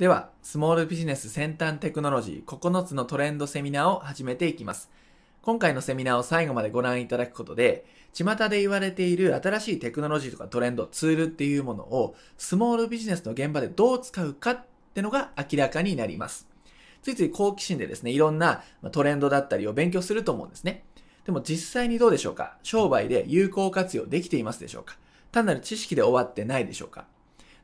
では、スモールビジネス先端テクノロジー9つのトレンドセミナーを始めていきます。今回のセミナーを最後までご覧いただくことで、巷で言われている新しいテクノロジーとかトレンド、ツールっていうものをスモールビジネスの現場でどう使うかってのが明らかになります。ついつい好奇心でですね、いろんなトレンドだったりを勉強すると思うんですね。でも実際にどうでしょうか？商売で有効活用できていますでしょうか？単なる知識で終わってないでしょうか？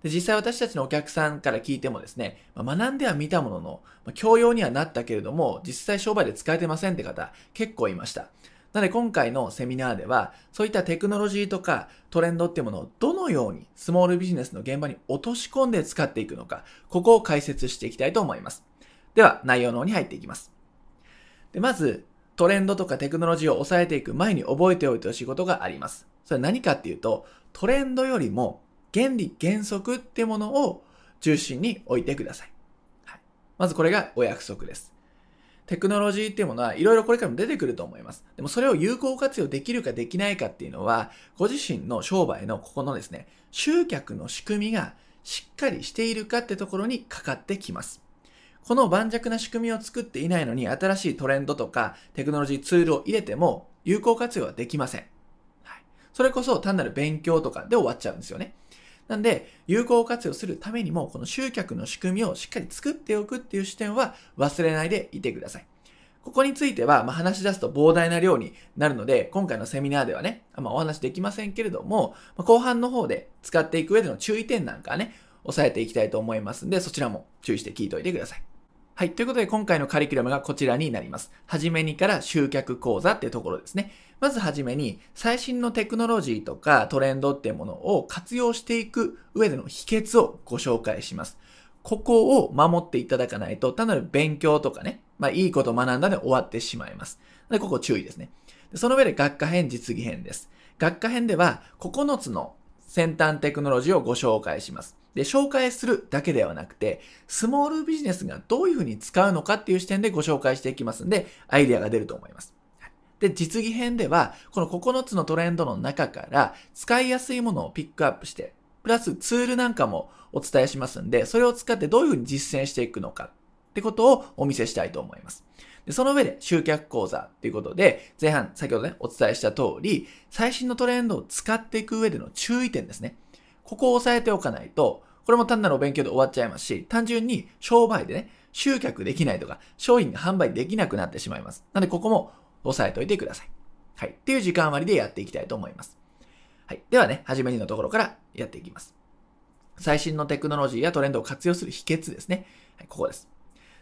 で実際私たちのお客さんから聞いてもですね、まあ、学んでは見たものの、まあ、教養にはなったけれども、実際商売で使えてませんって方結構いました。なので今回のセミナーでは、そういったテクノロジーとかトレンドっていうものをどのようにスモールビジネスの現場に落とし込んで使っていくのか、ここを解説していきたいと思います。では、内容の方に入っていきます。でまず、トレンドとかテクノロジーを抑えていく前に覚えておいてほしいことがあります。それは何かっていうと、トレンドよりも原理原則ってものを中心に置いてください。はい、まずこれがお約束です。テクノロジーっていうものはいろいろこれからも出てくると思います。でもそれを有効活用できるかできないかっていうのは、ご自身の商売のここのですね、集客の仕組みがしっかりしているかってところにかかってきます。この盤石な仕組みを作っていないのに新しいトレンドとかテクノロジーツールを入れても有効活用はできません。はい、それこそ単なる勉強とかで終わっちゃうんですよね。なんで、有効活用するためにも、この集客の仕組みをしっかり作っておくっていう視点は忘れないでいてください。ここについては、まあ、話し出すと膨大な量になるので、今回のセミナーではね、まあ、お話できませんけれども、まあ、後半の方で使っていく上での注意点なんかね、押さえていきたいと思いますんで、そちらも注意して聞いておいてください。はい。ということで、今回のカリキュラムがこちらになります。はじめにから集客講座っていうところですね。まずはじめに、最新のテクノロジーとかトレンドっていうものを活用していく上での秘訣をご紹介します。ここを守っていただかないと、単なる勉強とかね、まあいいこと学んだで終わってしまいます。で、ここ注意ですね。でその上で学科編、実技編です。学科編では9つの先端テクノロジーをご紹介します。で、紹介するだけではなくて、スモールビジネスがどういうふうに使うのかっていう視点でご紹介していきますんで、アイデアが出ると思います。で、実技編では、この9つのトレンドの中から使いやすいものをピックアップして、プラスツールなんかもお伝えしますんで、それを使ってどういうふうに実践していくのかってことをお見せしたいと思います。でその上で集客講座っていうことで、前半先ほどね、お伝えした通り、最新のトレンドを使っていく上での注意点ですね。ここを押さえておかないと、これも単なるお勉強で終わっちゃいますし、単純に商売でね、集客できないとか、商品が販売できなくなってしまいます。なので、ここも押さえておいてください。はい。っていう時間割でやっていきたいと思います。はい。ではね、はじめにのところからやっていきます。最新のテクノロジーやトレンドを活用する秘訣ですね。はい、ここです。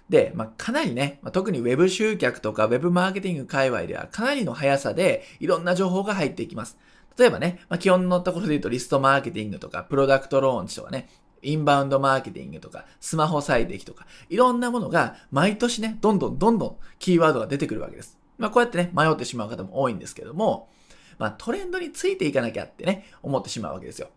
で、まあ、かなりね、まあ、特に Web 集客とか Web マーケティング界隈ではかなりの速さでいろんな情報が入っていきます。例えばね、まあ、基本のところで言うとリストマーケティングとか、プロダクトローンチとかね、インバウンドマーケティングとか、スマホ最適とか、いろんなものが毎年ね、どんどんどんどんキーワードが出てくるわけです。まあこうやってね、迷ってしまう方も多いんですけども、まあトレンドについていかなきゃってね、思ってしまうわけですよ。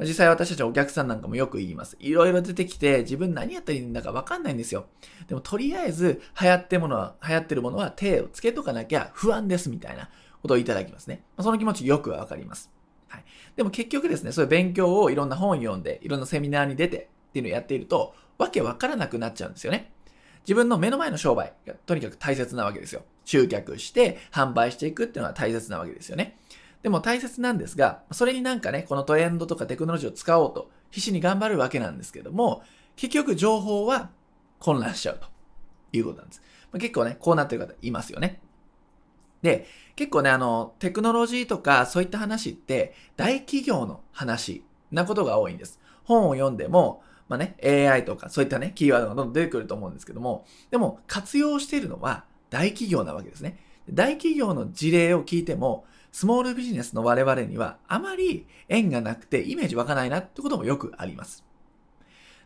実際私たちお客さんなんかもよく言います。いろいろ出てきて自分何やったらいいんだかわかんないんですよ。でもとりあえず流行ってものは、流行ってるものは手をつけとかなきゃ不安ですみたいなことをいただきますね。まあ、その気持ちよくわかります。はい。でも結局ですね、そういう勉強をいろんな本読んで、いろんなセミナーに出てっていうのをやっていると、わけわからなくなっちゃうんですよね。自分の目の前の商売がとにかく大切なわけですよ。集客して販売していくっていうのは大切なわけですよね。でも大切なんですが、それになんかね、このトレンドとかテクノロジーを使おうと必死に頑張るわけなんですけども、結局情報は混乱しちゃうということなんです。ま結構ね、こうなってる方いますよね。で、結構ね、あの、テクノロジーとかそういった話って大企業の話なことが多いんです。本を読んでも、まあね、AI とかそういったね、キーワードがどんどん出てくると思うんですけども、でも活用しているのは大企業なわけですね。大企業の事例を聞いても、スモールビジネスの我々にはあまり縁がなくてイメージ湧かないなってこともよくあります。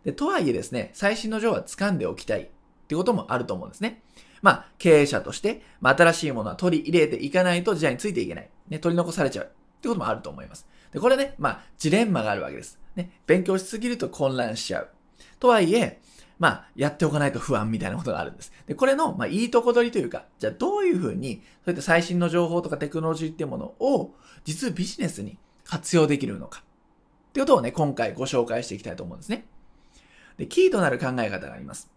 でとはいえですね、最新の情報は掴んでおきたいってこともあると思うんですね。まあ、経営者として、まあ、新しいものは取り入れていかないと時代についていけない。ね、取り残されちゃうってこともあると思います。で、これね、まあ、ジレンマがあるわけです。ね、勉強しすぎると混乱しちゃう。とはいえ、まあ、やっておかないと不安みたいなことがあるんです。で、これの、まあ、いいとこ取りというか、じゃあどういうふうに、そういった最新の情報とかテクノロジーっていうものを、実ビジネスに活用できるのか。ってことをね、今回ご紹介していきたいと思うんですね。で、キーとなる考え方があります。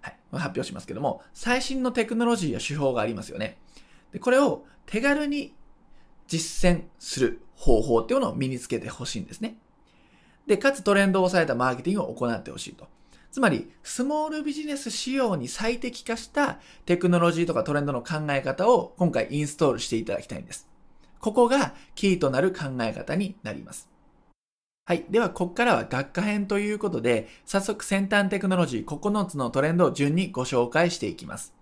はい。発表しますけども、最新のテクノロジーや手法がありますよね。で、これを手軽に実践する方法っていうのを身につけてほしいんですね。で、かつトレンドを抑えたマーケティングを行ってほしいと。つまり、スモールビジネス仕様に最適化したテクノロジーとかトレンドの考え方を今回インストールしていただきたいんです。ここがキーとなる考え方になります。はい。では、ここからは学科編ということで、早速先端テクノロジー9つのトレンドを順にご紹介していきます。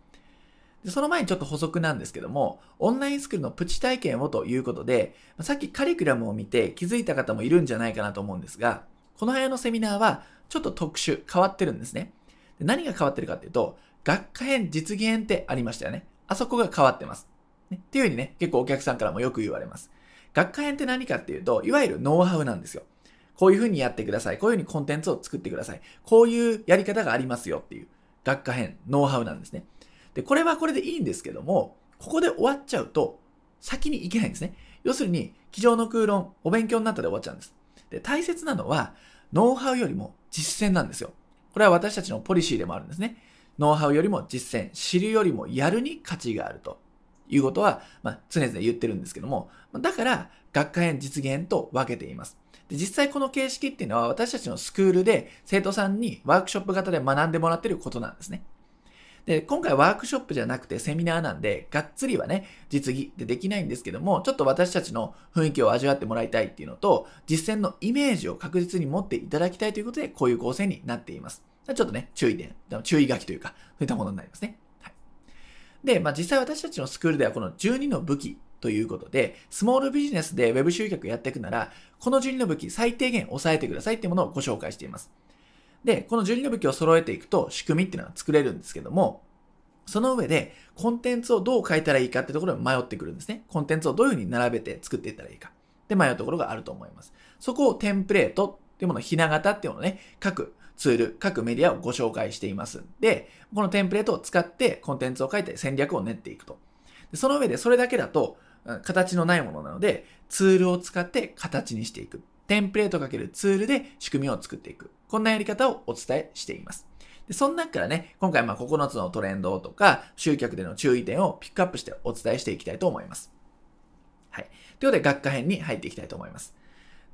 でその前にちょっと補足なんですけども、オンラインスクールのプチ体験をということで、さっきカリキュラムを見て気づいた方もいるんじゃないかなと思うんですが、この部屋のセミナーはちょっと特殊、変わってるんですね。で何が変わってるかっていうと、学科編、実技編ってありましたよね。あそこが変わってます。ね、っていうふうにね、結構お客さんからもよく言われます。学科編って何かっていうと、いわゆるノウハウなんですよ。こういうふうにやってください。こういうふうにコンテンツを作ってください。こういうやり方がありますよっていう学科編、ノウハウなんですね。で、これはこれでいいんですけども、ここで終わっちゃうと、先に行けないんですね。要するに、机上の空論、お勉強になったで終わっちゃうんです。で、大切なのは、ノウハウよりも実践なんですよ。これは私たちのポリシーでもあるんですね。ノウハウよりも実践、知るよりもやるに価値があるということは、まあ、常々言ってるんですけども、だから、学科編、実現と分けています。で実際この形式っていうのは私たちのスクールで生徒さんにワークショップ型で学んでもらってることなんですね。で、今回ワークショップじゃなくてセミナーなんで、がっつりはね、実技でできないんですけども、ちょっと私たちの雰囲気を味わってもらいたいっていうのと、実践のイメージを確実に持っていただきたいということで、こういう構成になっています。ちょっとね、注意点、注意書きというか、そういったものになりますね。はい。で、まあ実際私たちのスクールではこの12の武器ということで、スモールビジネスで Web 集客やっていくなら、この12の武器最低限押さえてくださいっていうものをご紹介しています。で、この12の武器を揃えていくと仕組みっていうのは作れるんですけども、その上で、コンテンツをどう書いたらいいかってところに迷ってくるんですね。コンテンツをどういうふうに並べて作っていったらいいか。で、迷うところがあると思います。そこをテンプレートっていうもの、ひな型っていうものをね、各ツール、各メディアをご紹介しています。で、このテンプレートを使ってコンテンツを書いて戦略を練っていくと。でその上でそれだけだと、形のないものなので、ツールを使って形にしていく。テンプレートかけるツールで仕組みを作っていく。こんなやり方をお伝えしています。で、その中からね、今回まあ9つのトレンドとか、集客での注意点をピックアップしてお伝えしていきたいと思います。はい。ということで、学科編に入っていきたいと思います。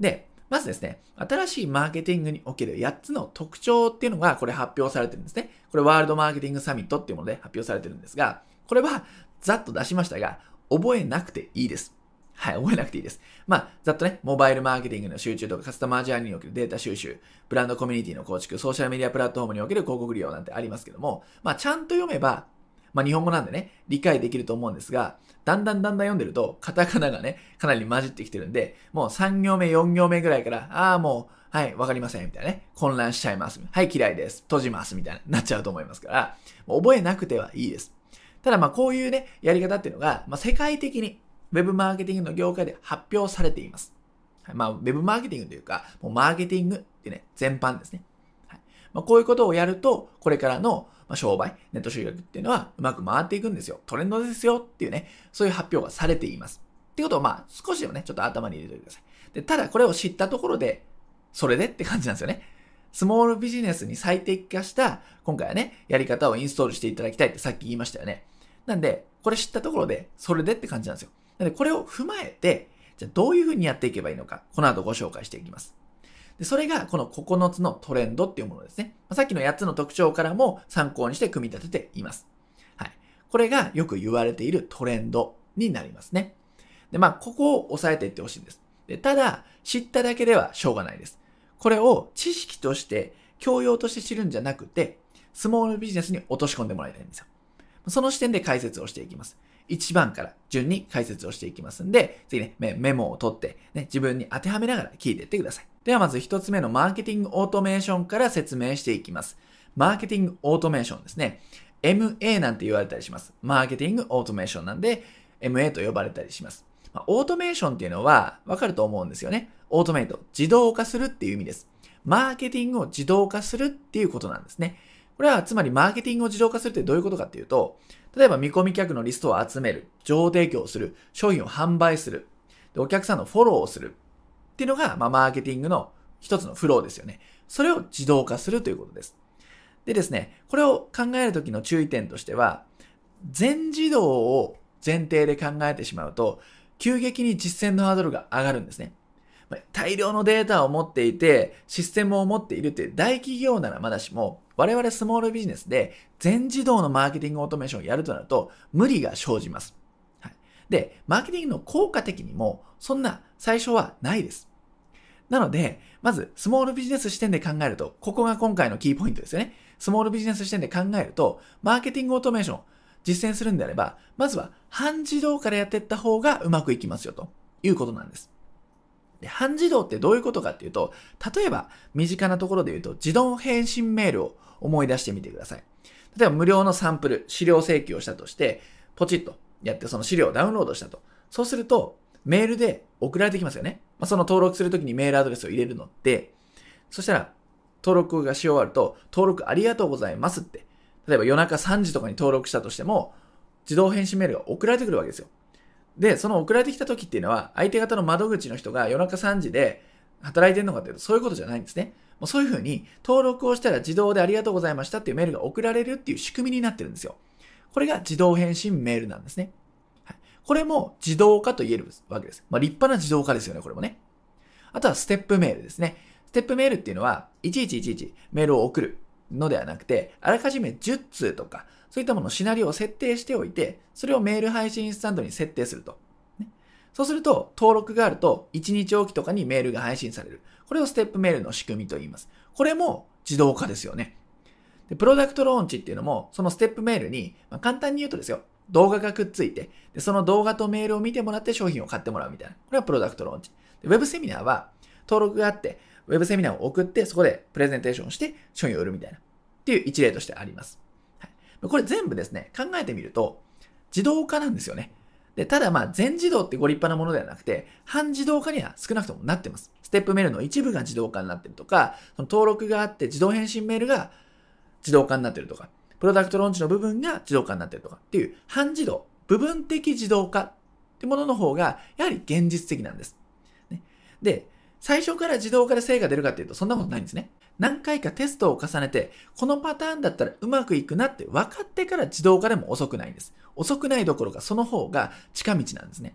で、まずですね、新しいマーケティングにおける8つの特徴っていうのがこれ発表されてるんですね。これワールドマーケティングサミットっていうもので発表されてるんですが、これはざっと出しましたが、覚えなくていいです。はい、覚えなくていいです。まあ、ざっとね、モバイルマーケティングの集中とかカスタマージャーニーにおけるデータ収集、ブランドコミュニティの構築、ソーシャルメディアプラットフォームにおける広告利用なんてありますけども、まあ、ちゃんと読めば、まあ、日本語なんでね、理解できると思うんですが、だんだんだんだん読んでると、カタカナがね、かなり混じってきてるんで、もう3行目、4行目ぐらいから、ああ、もう、はい、わかりません、みたいなね、混乱しちゃいます。はい、嫌いです。閉じます、みたいな、なっちゃうと思いますから、もう覚えなくてはいいです。ただまあこういうね、やり方っていうのが、まあ世界的に Web マーケティングの業界で発表されています。はい、まあ Web マーケティングというか、もうマーケティングってね、全般ですね。はいまあ、こういうことをやると、これからの商売、ネット集客っていうのはうまく回っていくんですよ。トレンドですよっていうね、そういう発表がされています。ってことをまあ少しでもね、ちょっと頭に入れておいてください。で、ただこれを知ったところで、それでって感じなんですよね。スモールビジネスに最適化した、今回はね、やり方をインストールしていただきたいってさっき言いましたよね。なんで、これ知ったところで、それでって感じなんですよ。なんで、これを踏まえて、じゃあどういうふうにやっていけばいいのか、この後ご紹介していきます。でそれがこの9つのトレンドっていうものですね。さっきの8つの特徴からも参考にして組み立てています。はい。これがよく言われているトレンドになりますね。で、まあ、ここを押さえていってほしいんです。で、ただ、知っただけではしょうがないです。これを知識として、教養として知るんじゃなくて、スモールビジネスに落とし込んでもらいたいんですよ。その視点で解説をしていきます。1番から順に解説をしていきますんで、ぜひね、メモを取って、ね、自分に当てはめながら聞いていってください。ではまず1つ目のマーケティングオートメーションから説明していきます。マーケティングオートメーションですね。MA なんて言われたりします。マーケティングオートメーションなんで、MA と呼ばれたりします。まあ、オートメーションっていうのはわかると思うんですよね。オートメイト、自動化するっていう意味です。マーケティングを自動化するっていうことなんですね。これはつまりマーケティングを自動化するってどういうことかっていうと、例えば見込み客のリストを集める、情報提供する、商品を販売する、でお客さんのフォローをするっていうのが、まあ、マーケティングの一つのフローですよね。それを自動化するということです。でですね、これを考えるときの注意点としては、全自動を前提で考えてしまうと、急激に実践のハードルが上がるんですね。大量のデータを持っていて、システムを持っているという大企業ならまだしも、我々スモールビジネスで全自動のマーケティングオートメーションをやるとなると、無理が生じます。はい、で、マーケティングの効果的にも、そんな最初はないです。なので、まず、スモールビジネス視点で考えると、ここが今回のキーポイントですよね。スモールビジネス視点で考えると、マーケティングオートメーション、実践するんであれば、まずは半自動からやっていった方がうまくいきますよということなんです。で、半自動ってどういうことかっていうと、例えば身近なところで言うと自動返信メールを思い出してみてください。例えば無料のサンプル、資料請求をしたとして、ポチッとやってその資料をダウンロードしたと。そうすると、メールで送られてきますよね。まあ、その登録するときにメールアドレスを入れるので、そしたら、登録がし終わると、登録ありがとうございますって例えば夜中3時とかに登録したとしても、自動返信メールが送られてくるわけですよ。で、その送られてきた時っていうのは、相手方の窓口の人が夜中3時で働いてるのかっていうと、そういうことじゃないんですね。もうそういうふうに、登録をしたら自動でありがとうございましたっていうメールが送られるっていう仕組みになってるんですよ。これが自動返信メールなんですね。はい、これも自動化と言えるわけです。まあ、立派な自動化ですよね、これもね。あとはステップメールですね。ステップメールっていうのは、いちいちいちいちメールを送る。のではなくて、あらかじめ10通とか、そういったもののシナリオを設定しておいて、それをメール配信スタンドに設定すると。そうすると、登録があると、1日おきとかにメールが配信される。これをステップメールの仕組みと言います。これも自動化ですよね。で、プロダクトローンチっていうのも、そのステップメールに、まあ、簡単に言うとですよ、動画がくっついて、で、その動画とメールを見てもらって商品を買ってもらうみたいな。これはプロダクトローンチ。ウェブセミナーは、登録があって、ウェブセミナーを送って、そこでプレゼンテーションして商品を売るみたいな。っていう一例としてあります。これ全部ですね、考えてみると、自動化なんですよね。で、ただまあ全自動ってご立派なものではなくて、半自動化には少なくともなってます。ステップメールの一部が自動化になってるとか、その登録があって自動返信メールが自動化になってるとか、プロダクトローンチの部分が自動化になってるとかっていう半自動、部分的自動化ってものの方がやはり現実的なんです。ね、で、最初から自動化で成果出るかっていうとそんなことないんですね。何回かテストを重ねて、このパターンだったらうまくいくなって分かってから自動化でも遅くないんです。遅くないどころかその方が近道なんですね。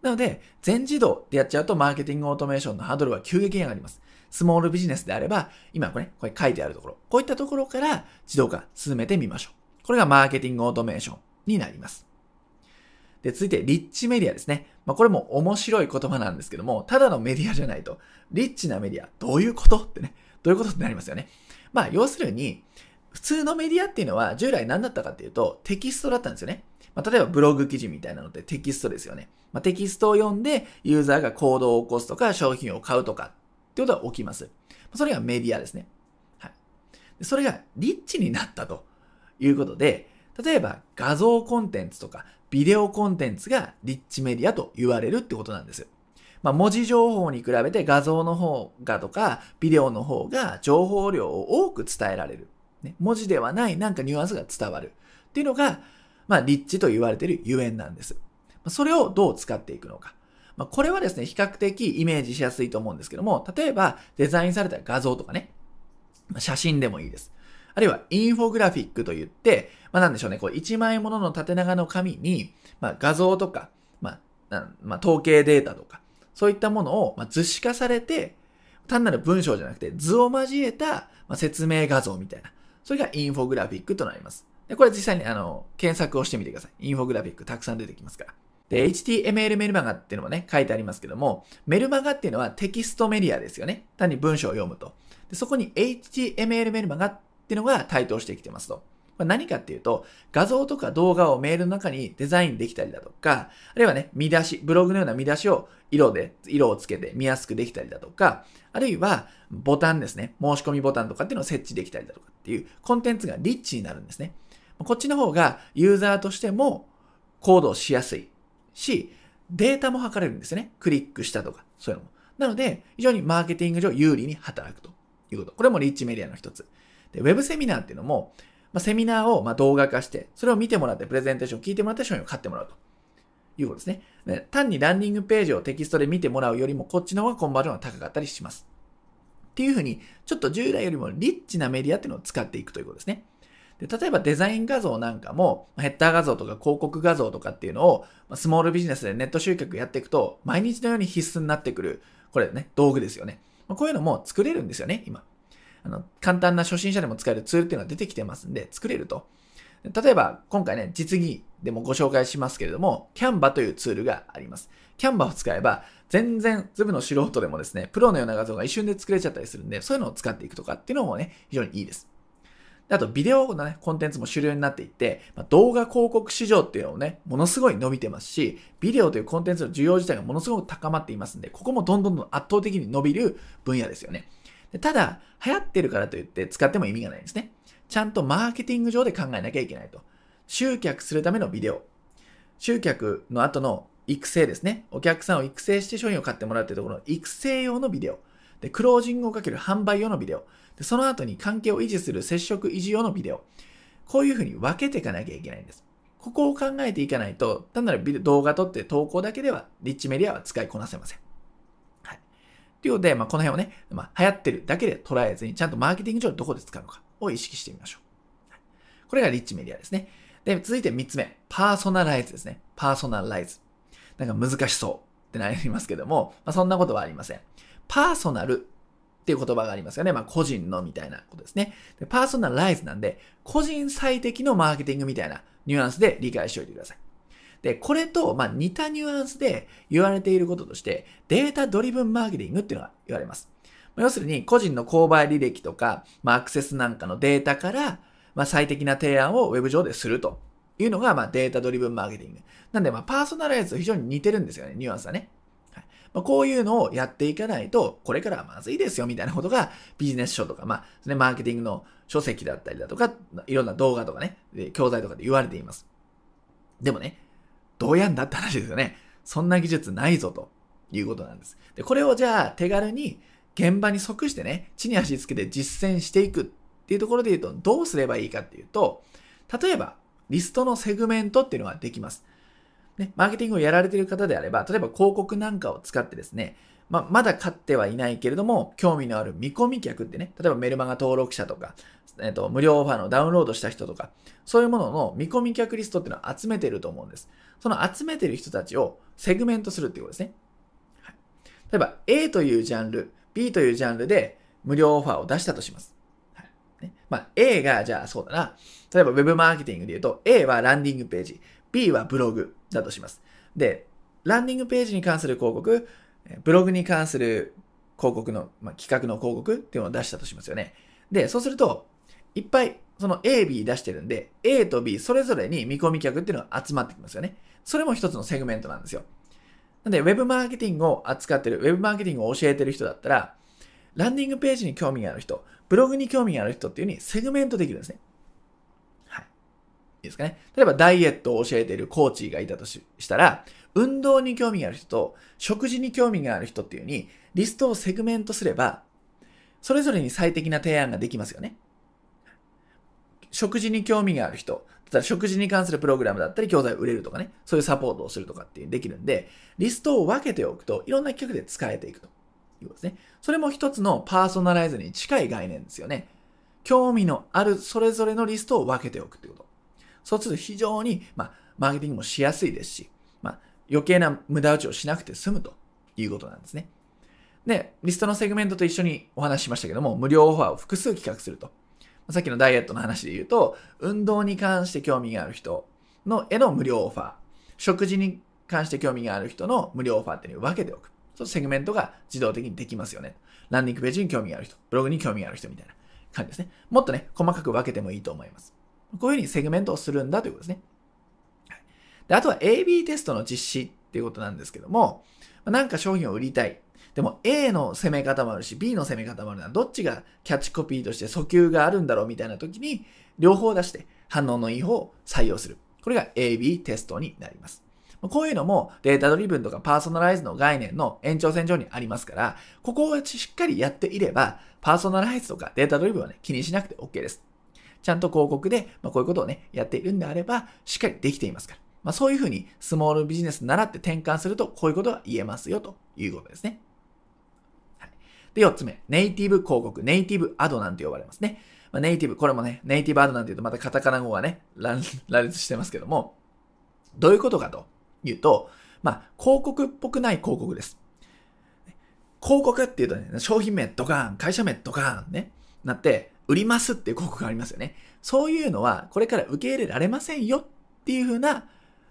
なので、全自動でやっちゃうとマーケティングオートメーションのハードルは急激に上がります。スモールビジネスであれば、今これ、これ書いてあるところ、こういったところから自動化進めてみましょう。これがマーケティングオートメーションになります。で、続いて、リッチメディアですね。まあ、これも面白い言葉なんですけども、ただのメディアじゃないと、リッチなメディア、どういうことってね、どういうことってなりますよね。まあ、要するに、普通のメディアっていうのは、従来何だったかっていうと、テキストだったんですよね。まあ、例えばブログ記事みたいなのってテキストですよね。まあ、テキストを読んで、ユーザーが行動を起こすとか、商品を買うとか、ってことは起きます。それがメディアですね。はい。それがリッチになったということで、例えば画像コンテンツとかビデオコンテンツがリッチメディアと言われるってことなんです。まあ、文字情報に比べて画像の方がとか、ビデオの方が情報量を多く伝えられる。ね、文字ではないなんかニュアンスが伝わる。っていうのが、まあ、リッチと言われているゆえんなんです。それをどう使っていくのか。まあ、これはですね、比較的イメージしやすいと思うんですけども、例えばデザインされた画像とかね、写真でもいいです。あるいはインフォグラフィックといって、まあなんでしょうね、こう1枚ものの縦長の紙に、まあ画像とか、まあ、まあ統計データとか、そういったものを、まあ、図示化されて、単なる文章じゃなくて図を交えた、まあ、説明画像みたいな。それがインフォグラフィックとなります。で、これ実際にあの、検索をしてみてください。インフォグラフィックたくさん出てきますから。で、HTML メルマガっていうのもね、書いてありますけども、メルマガっていうのはテキストメディアですよね。単に文章を読むと。でそこに HTML メルマガっっていうのが台頭してきてますと。何かっていうと、画像とか動画をメールの中にデザインできたりだとか、あるいはね、見出し、ブログのような見出しを色で、色をつけて見やすくできたりだとか、あるいはボタンですね、申し込みボタンとかっていうのを設置できたりだとかっていうコンテンツがリッチになるんですね。こっちの方がユーザーとしても行動しやすいし、データも測れるんですね。クリックしたとか、そういうのも。なので、非常にマーケティング上有利に働くということ。これもリッチメディアの一つ。で、ウェブセミナーっていうのも、まあ、セミナーをま動画化して、それを見てもらって、プレゼンテーションを聞いてもらって商品を買ってもらうということですね。単にランディングページをテキストで見てもらうよりも、こっちの方がコンバージョンが高かったりします。っっていうふうに、ちょっと従来よりもリッチなメディアっていうのを使っていくということですね。で例えばデザイン画像なんかも、ヘッダー画像とか広告画像とかっていうのを、スモールビジネスでネット集客やっていくと、毎日のように必須になってくる、これね、道具ですよね。こういうのも作れるんですよね、今。あの、簡単な初心者でも使えるツールっていうのは出てきてますんで、作れると。例えば、今回ね、実技でもご紹介しますけれども、Canva というツールがあります。Canva を使えば、全然、ズブの素人でもですね、プロのような画像が一瞬で作れちゃったりするんで、そういうのを使っていくとかっていうのもね、非常にいいです。あと、ビデオのね、コンテンツも主流になっていって、まあ、動画広告市場っていうのもね、ものすごい伸びてますし、ビデオというコンテンツの需要自体がものすごく高まっていますんで、ここもどんどんどん圧倒的に伸びる分野ですよね。ただ、流行ってるからといって使っても意味がないんですね。ちゃんとマーケティング上で考えなきゃいけないと。集客するためのビデオ。集客の後の育成ですね。お客さんを育成して商品を買ってもらうというところの育成用のビデオ。で、クロージングをかける販売用のビデオ。で、その後に関係を維持する接触維持用のビデオ。こういうふうに分けていかなきゃいけないんです。ここを考えていかないと、単なる動画撮って投稿だけでは、リッチメディアは使いこなせません。はい。ということで、まあ、この辺をね、まあ、流行ってるだけで捉えずに、ちゃんとマーケティング上どこで使うのかを意識してみましょう。これがリッチメディアですね。で、続いて3つ目。パーソナライズですね。パーソナライズ。なんか難しそうってなりますけども、まあ、そんなことはありません。パーソナルっていう言葉がありますよね。まあ、個人のみたいなことですね。でパーソナライズなんで、個人最適のマーケティングみたいなニュアンスで理解しておいてください。で、これと、まあ、似たニュアンスで言われていることとして、データドリブンマーケティングっていうのが言われます。要するに、個人の購買履歴とか、まあ、アクセスなんかのデータから、まあ、最適な提案をウェブ上でするというのが、まあ、データドリブンマーケティング。なんで、まあ、パーソナライズと非常に似てるんですよね、ニュアンスはね。はいまあ、こういうのをやっていかないと、これからはまずいですよ、みたいなことが、ビジネス書とか、まあ、ね、マーケティングの書籍だったりだとか、いろんな動画とかね、教材とかで言われています。でもね、どうやんだって話ですよね。そんな技術ないぞ、ということなんです。で、これをじゃあ、手軽に、現場に即してね、地に足つけて実践していくっていうところで言うと、どうすればいいかっていうと、例えば、リストのセグメントっていうのができます。ね、マーケティングをやられている方であれば、例えば広告なんかを使ってですね、ま、まだ買ってはいないけれども、興味のある見込み客ってね、例えばメルマガ登録者とか、えっ、と、無料オファーのダウンロードした人とか、そういうものの見込み客リストっていうのを集めてると思うんです。その集めてる人たちをセグメントするっていうことですね。はい、例えば A というジャンル、B というジャンルで無料オファーを出したとします。はいねまあ、A が、じゃあそうだな、例えば Web マーケティングで言うと、A はランディングページ、B はブログだとします。で、ランディングページに関する広告、ブログに関する広告の、まあ、企画の広告っていうのを出したとしますよね。で、そうすると、いっぱいその A、B 出してるんで、A と B それぞれに見込み客っていうのが集まってきますよね。それも一つのセグメントなんですよ。なんで、ウェブマーケティングを扱ってる、ウェブマーケティングを教えてる人だったら、ランディングページに興味がある人、ブログに興味がある人っていう風にセグメントできるんですね。いいですかね。例えばダイエットを教えているコーチがいたとしたら、運動に興味がある人と食事に興味がある人っていうに、リストをセグメントすれば、それぞれに最適な提案ができますよね。食事に興味がある人、例えば食事に関するプログラムだったり教材を売れるとかね、そういうサポートをするとかっていうできるんで、リストを分けておくといろんな企画で使えていくということですね。それも一つのパーソナライズに近い概念ですよね。興味のあるそれぞれのリストを分けておくってこと。そうすると非常に、まあ、マーケティングもしやすいですし、まあ、余計な無駄打ちをしなくて済むということなんですね。で、リストのセグメントと一緒にお話ししましたけども、無料オファーを複数企画すると。さっきのダイエットの話で言うと、運動に関して興味がある人のへの無料オファー、食事に関して興味がある人の無料オファーっていうのを分けておく。そうセグメントが自動的にできますよね。ランディングページに興味がある人、ブログに興味がある人みたいな感じですね。もっとね、細かく分けてもいいと思います。こういうふうにセグメントをするんだということですね。であとは AB テストの実施っていうことなんですけども、なんか商品を売りたい。でも A の攻め方もあるし、B の攻め方もあるな。どっちがキャッチコピーとして訴求があるんだろうみたいな時に、両方出して反応のいい方を採用する。これが AB テストになります。こういうのもデータドリブンとかパーソナライズの概念の延長線上にありますから、ここをしっかりやっていれば、パーソナライズとかデータドリブンはね、気にしなくて OK です。ちゃんと広告で、まあ、こういうことをね、やっているんであれば、しっかりできていますから。まあ、そういうふうに、スモールビジネス習って転換すると、こういうことが言えますよ、ということですね。はい、で、4つ目、ネイティブ広告、ネイティブアドなんて呼ばれますね。まあ、ネイティブ、これもね、ネイティブアドなんて言うとまたカタカナ語がね、乱立してますけども、どういうことかというと、まあ、広告っぽくない広告です。広告っていうとね、商品名ドカーン、会社名ドカーンね、なって、売りますっていう広告がありますよね。そういうのは、これから受け入れられませんよっていう風な、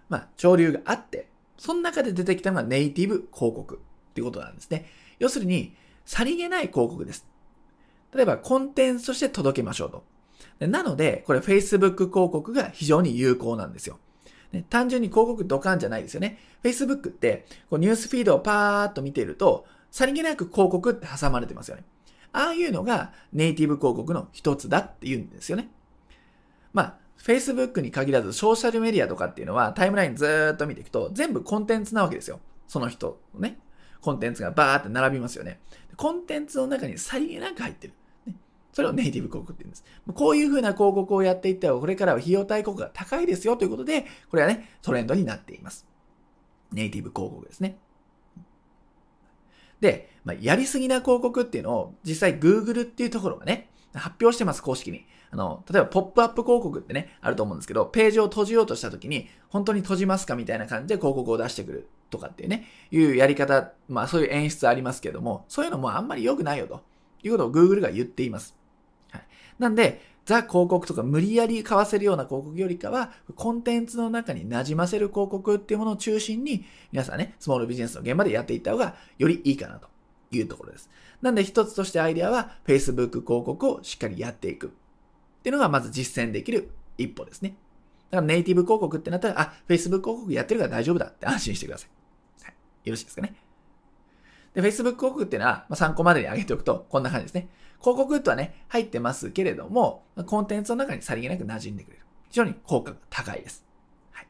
まあ、潮流があって、その中で出てきたのがネイティブ広告っていうことなんですね。要するに、さりげない広告です。例えば、コンテンツとして届けましょうと。なので、これ Facebook 広告が非常に有効なんですよ。単純に広告ドカンじゃないですよね。Facebook って、ニュースフィードをパーッと見ていると、さりげなく広告って挟まれてますよね。ああいうのがネイティブ広告の一つだって言うんですよね。まあ、Facebook に限らずソーシャルメディアとかっていうのはタイムラインずっと見ていくと全部コンテンツなわけですよ。その人のね。コンテンツがバーって並びますよね。コンテンツの中にさりげなく入ってる。それをネイティブ広告って言うんです。こういう風な広告をやっていったらこれからは費用対効果が高いですよということで、これはね、トレンドになっています。ネイティブ広告ですね。で、まあ、やりすぎな広告っていうのを実際 Google っていうところがね、発表してます、公式に。あの、例えばポップアップ広告ってね、あると思うんですけど、ページを閉じようとした時に、本当に閉じますかみたいな感じで広告を出してくるとかっていうね、いうやり方、まあそういう演出ありますけども、そういうのもあんまり良くないよということを Google が言っています。はい。なんで、ザ広告とか無理やり買わせるような広告よりかは、コンテンツの中に馴染ませる広告っていうものを中心に、皆さんね、スモールビジネスの現場でやっていった方がよりいいかなというところです。なんで一つとしてアイデアは Facebook 広告をしっかりやっていくっていうのがまず実践できる一歩ですね。だからネイティブ広告ってなったら、あ、Facebook 広告やってるから大丈夫だって安心してください。はい。よろしいですかね。で、Facebook 広告っていうのは、まあ、参考までに上げておくと、こんな感じですね。広告とはね、入ってますけれども、コンテンツの中にさりげなく馴染んでくれる。非常に効果が高いです。はい。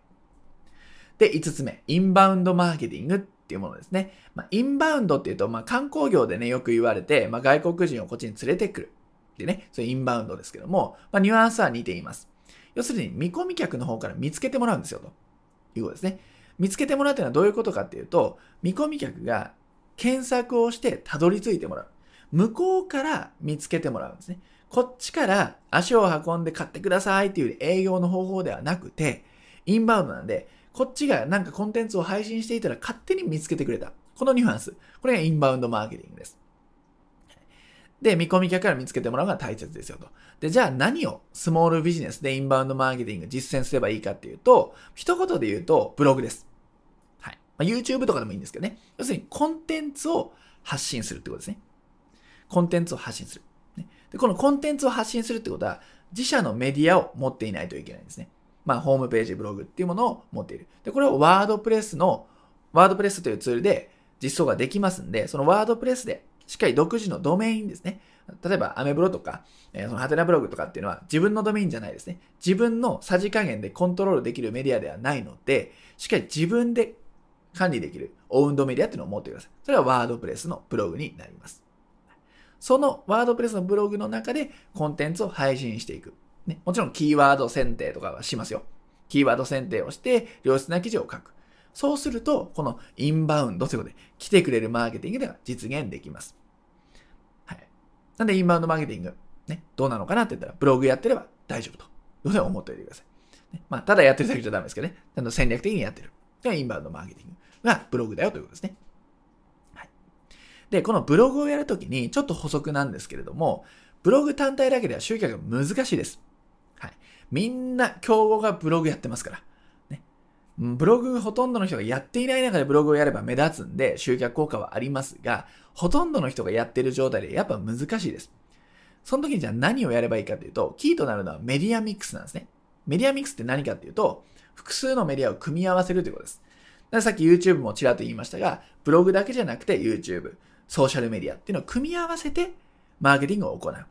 で、5つ目、インバウンドマーケティングっていうものですね。まあ、インバウンドっていうと、まあ、観光業でね、よく言われて、まあ、外国人をこっちに連れてくる。でね、そういうインバウンドですけども、まあ、ニュアンスは似ています。要するに、見込み客の方から見つけてもらうんですよ、ということですね。見つけてもらうというのはどういうことかっていうと、見込み客が検索をしてたどり着いてもらう。向こうから見つけてもらうんですね。こっちから足を運んで買ってくださいっていう営業の方法ではなくて、インバウンドなんで、こっちがなんかコンテンツを配信していたら勝手に見つけてくれた。このニュアンス。これがインバウンドマーケティングです。で、見込み客から見つけてもらうのが大切ですよと。で、じゃあ何をスモールビジネスでインバウンドマーケティング実践すればいいかっていうと、一言で言うと、ブログです。まあ、YouTube とかでもいいんですけどね。要するにコンテンツを発信するってことですね。コンテンツを発信する。ね、で、このコンテンツを発信するってことは、自社のメディアを持っていないといけないんですね。まあ、ホームページ、ブログっていうものを持っている。で、これをワードプレスの、ワードプレスというツールで実装ができますんで、そのワードプレスでしっかり独自のドメインですね。例えば、アメブロとか、えー、そのハテナブログとかっていうのは自分のドメインじゃないですね。自分のさじ加減でコントロールできるメディアではないので、しっかり自分で管理できるオウンドメディアっていうのを持ってください。それはワードプレスのブログになります。そのワードプレスのブログの中でコンテンツを配信していく。ね、もちろんキーワード選定とかはしますよ。キーワード選定をして、良質な記事を書く。そうすると、このインバウンドということで、来てくれるマーケティングでは実現できます。はい。なんで、インバウンドマーケティング、ね、どうなのかなって言ったら、ブログやってれば大丈夫と。いうふうに思っておいてください。ね、まあ、ただやってるだけじゃダメですけどね。ちゃんと戦略的にやってる。がインバウンドマーケティングがブログだよということですね。はい。で、このブログをやるときに、ちょっと補足なんですけれども、ブログ単体だけでは集客が難しいです。はい。みんな、競合がブログやってますから。ね。ブログほとんどの人がやっていない中でブログをやれば目立つんで、集客効果はありますが、ほとんどの人がやってる状態でやっぱ難しいです。その時にじゃあ何をやればいいかというと、キーとなるのはメディアミックスなんですね。メディアミックスって何かっていうと、複数のメディアを組み合わせるということです。さっき YouTube もちらっと言いましたが、ブログだけじゃなくて YouTube、ソーシャルメディアっていうのを組み合わせてマーケティングを行う。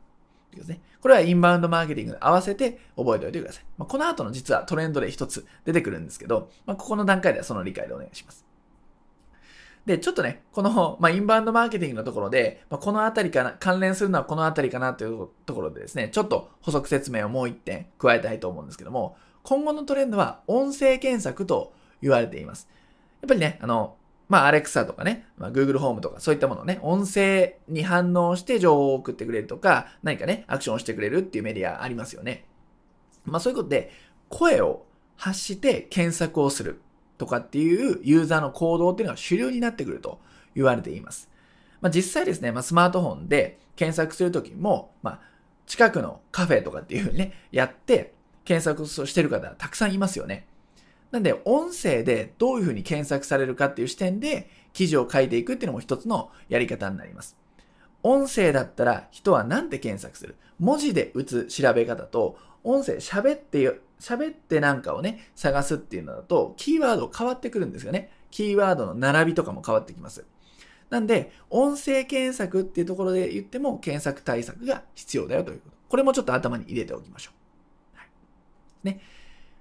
ですね。これはインバウンドマーケティングに合わせて覚えておいてください。まあ、この後の実はトレンドで一つ出てくるんですけど、まあ、ここの段階ではその理解でお願いします。で、ちょっとね、この、まあ、インバウンドマーケティングのところで、まあ、このあたりかな、関連するのはこのあたりかなというところでですね、ちょっと補足説明をもう一点加えたいと思うんですけども、今後のトレンドは音声検索と言われています。やっぱりね、あの、まあ、Alexa とかね、まあ、Google ホームとかそういったものをね、音声に反応して情報を送ってくれるとか、何かね、アクションをしてくれるっていうメディアありますよね。まあ、そういうことで、声を発して検索をするとかっていうユーザーの行動っていうのが主流になってくると言われています。まあ、実際ですね、まあ、スマートフォンで検索するときも、まあ、近くのカフェとかっていうふうにね、やって検索をしてる方たくさんいますよね。なんで、音声でどういうふうに検索されるかっていう視点で記事を書いていくっていうのも一つのやり方になります。音声だったら人は何て検索する？文字で打つ調べ方と、音声喋って喋ってなんかをね、探すっていうのだと、キーワード変わってくるんですよね。キーワードの並びとかも変わってきます。なんで、音声検索っていうところで言っても、検索対策が必要だよということ。これもちょっと頭に入れておきましょう。はい。ね。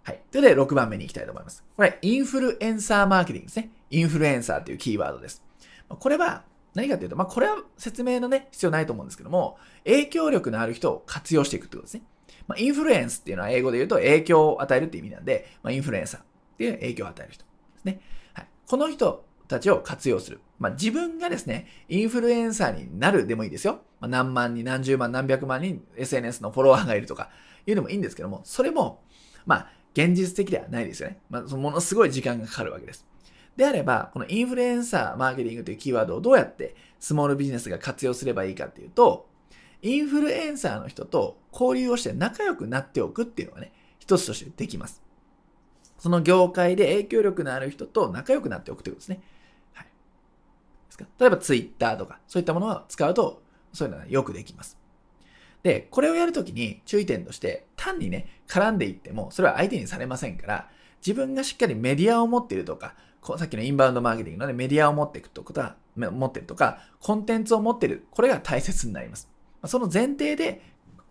はい。ということで、6番目に行きたいと思います。これ、インフルエンサーマーケティングですね。インフルエンサーっていうキーワードです。これは、何かっていうと、まあ、これは説明のね、必要ないと思うんですけども、影響力のある人を活用していくってことですね。まあ、インフルエンスっていうのは英語で言うと影響を与えるって意味なんで、まあ、インフルエンサーっていう影響を与える人ですね。はい。この人たちを活用する。まあ、自分がですね、インフルエンサーになるでもいいですよ。まあ、何万人、何十万、何百万人 SNS のフォロワーがいるとかいうのもいいんですけども、それも、まあ、現実的ではないですよね。まあ、ものすごい時間がかかるわけです。であれば、このインフルエンサーマーケティングというキーワードをどうやってスモールビジネスが活用すればいいかっていうと、インフルエンサーの人と交流をして仲良くなっておくっていうのがね、一つとしてできます。その業界で影響力のある人と仲良くなっておくということですね。はい。ですか？例えばツイッターとか、そういったものを使うと、そういうのがよくできます。で、これをやるときに注意点として、単にね、絡んでいっても、それは相手にされませんから、自分がしっかりメディアを持っているとか、さっきのインバウンドマーケティングの、ね、メディアを持っていくとことは、持ってるとか、コンテンツを持ってる。これが大切になります。その前提で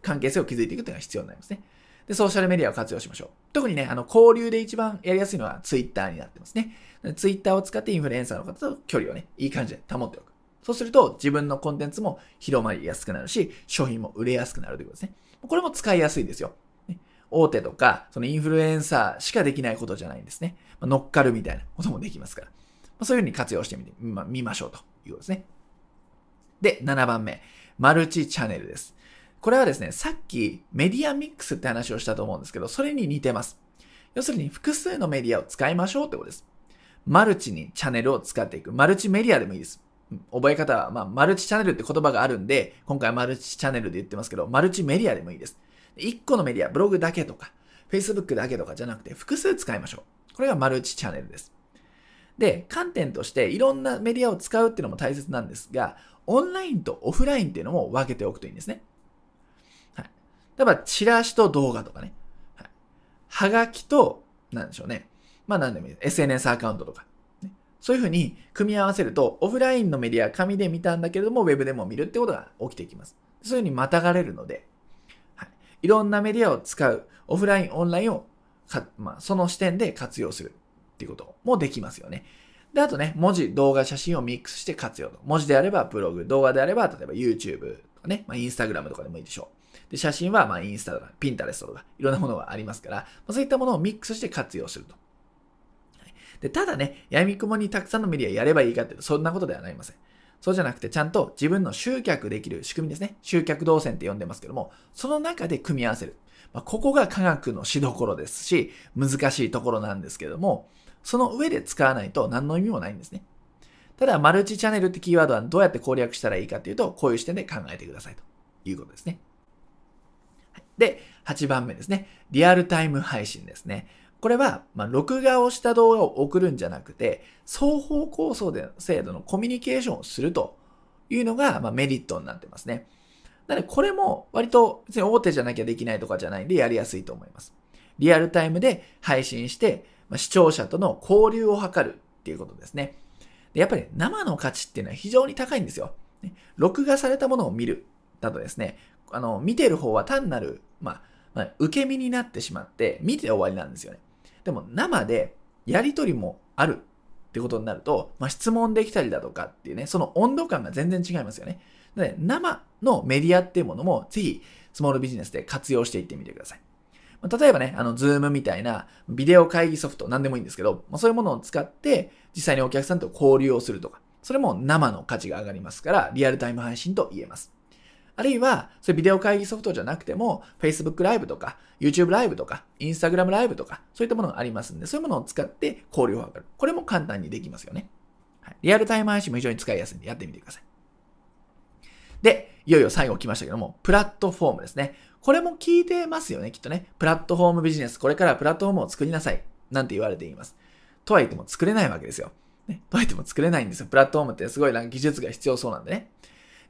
関係性を築いていくというのが必要になりますね。で、ソーシャルメディアを活用しましょう。特にね、あの、交流で一番やりやすいのはツイッターになってますね。ツイッターを使ってインフルエンサーの方と距離をね、いい感じで保っておく。そうすると自分のコンテンツも広まりやすくなるし、商品も売れやすくなるということですね。これも使いやすいですよ。大手とか、そのインフルエンサーしかできないことじゃないんですね。ま乗っかるみたいなこともできますから。まそういうふうに活用してみて、ま見ましょうということですね。で、7番目。マルチチャンネルです。これはですね、さっきメディアミックスって話をしたと思うんですけど、それに似てます。要するに複数のメディアを使いましょうってことです。マルチにチャンネルを使っていく。マルチメディアでもいいです。覚え方は、まあ、マルチチャンネルって言葉があるんで、今回マルチチャンネルで言ってますけど、マルチメディアでもいいです。1個のメディア、ブログだけとか、Facebook だけとかじゃなくて、複数使いましょう。これがマルチチャンネルです。で、観点としていろんなメディアを使うっていうのも大切なんですが、オンラインとオフラインっていうのも分けておくといいんですね。はい例えば、チラシと動画とかね。はい。はがきと、なんでしょうね。まあ何でもいい。SNS アカウントとか。そういうふうに組み合わせると、オフラインのメディア、紙で見たんだけれども、ウェブでも見るってことが起きていきます。そういうふうにまたがれるので、はい。いろんなメディアを使う、オフライン、オンラインをか、まあ、その視点で活用するっていうこともできますよね。で、あとね、文字、動画、写真をミックスして活用と。文字であればブログ、動画であれば、例えば YouTube とかね、まあ、Instagram とかでもいいでしょう。で、写真は、まあ、インスタとか、ピンタレストとか、いろんなものがありますから、まあ、そういったものをミックスして活用すると。で、ただね、闇雲にたくさんのメディアやればいいかっていう、そんなことではありません。そうじゃなくて、ちゃんと自分の集客できる仕組みですね。集客動線って呼んでますけども、その中で組み合わせる。まあ、ここが科学のしどころですし、難しいところなんですけども、その上で使わないと何の意味もないんですね。ただ、マルチチャンネルってキーワードはどうやって攻略したらいいかっていうと、こういう視点で考えてくださいということですね。で、8番目ですね。リアルタイム配信ですね。これは、まあ、録画をした動画を送るんじゃなくて、双方向送で制度のコミュニケーションをするというのが、まあ、メリットになってますね。なので、これも割と別に大手じゃなきゃできないとかじゃないんでやりやすいと思います。リアルタイムで配信して、まあ、視聴者との交流を図るっていうことですね。でやっぱり生の価値っていうのは非常に高いんですよ。ね録画されたものを見るだとですね、あの、見てる方は単なる、まあ、受け身になってしまって、見て終わりなんですよね。でも生でやりとりもあるってことになると、まあ、質問できたりだとかっていうね、その温度感が全然違いますよね。で生のメディアっていうものも、ぜひ、スモールビジネスで活用していってみてください。例えばね、あの、ズームみたいなビデオ会議ソフト、なんでもいいんですけど、まあそういうものを使って実際にお客さんと交流をするとか、それも生の価値が上がりますから、リアルタイム配信と言えます。あるいは、そういうビデオ会議ソフトじゃなくても、Facebook ライブとか、YouTube ライブとか、Instagram ライブとか、そういったものがありますんで、そういうものを使って交流を図る。これも簡単にできますよね。はい、リアルタイム配信も非常に使いやすいんで、やってみてください。で、いよいよ最後来ましたけども、プラットフォームですね。これも聞いてますよね、きっとね。プラットフォームビジネス、これからプラットフォームを作りなさい。なんて言われています。とは言っても作れないわけですよ。ね、とは言っても作れないんですよ。プラットフォームってすごい技術が必要そうなんでね。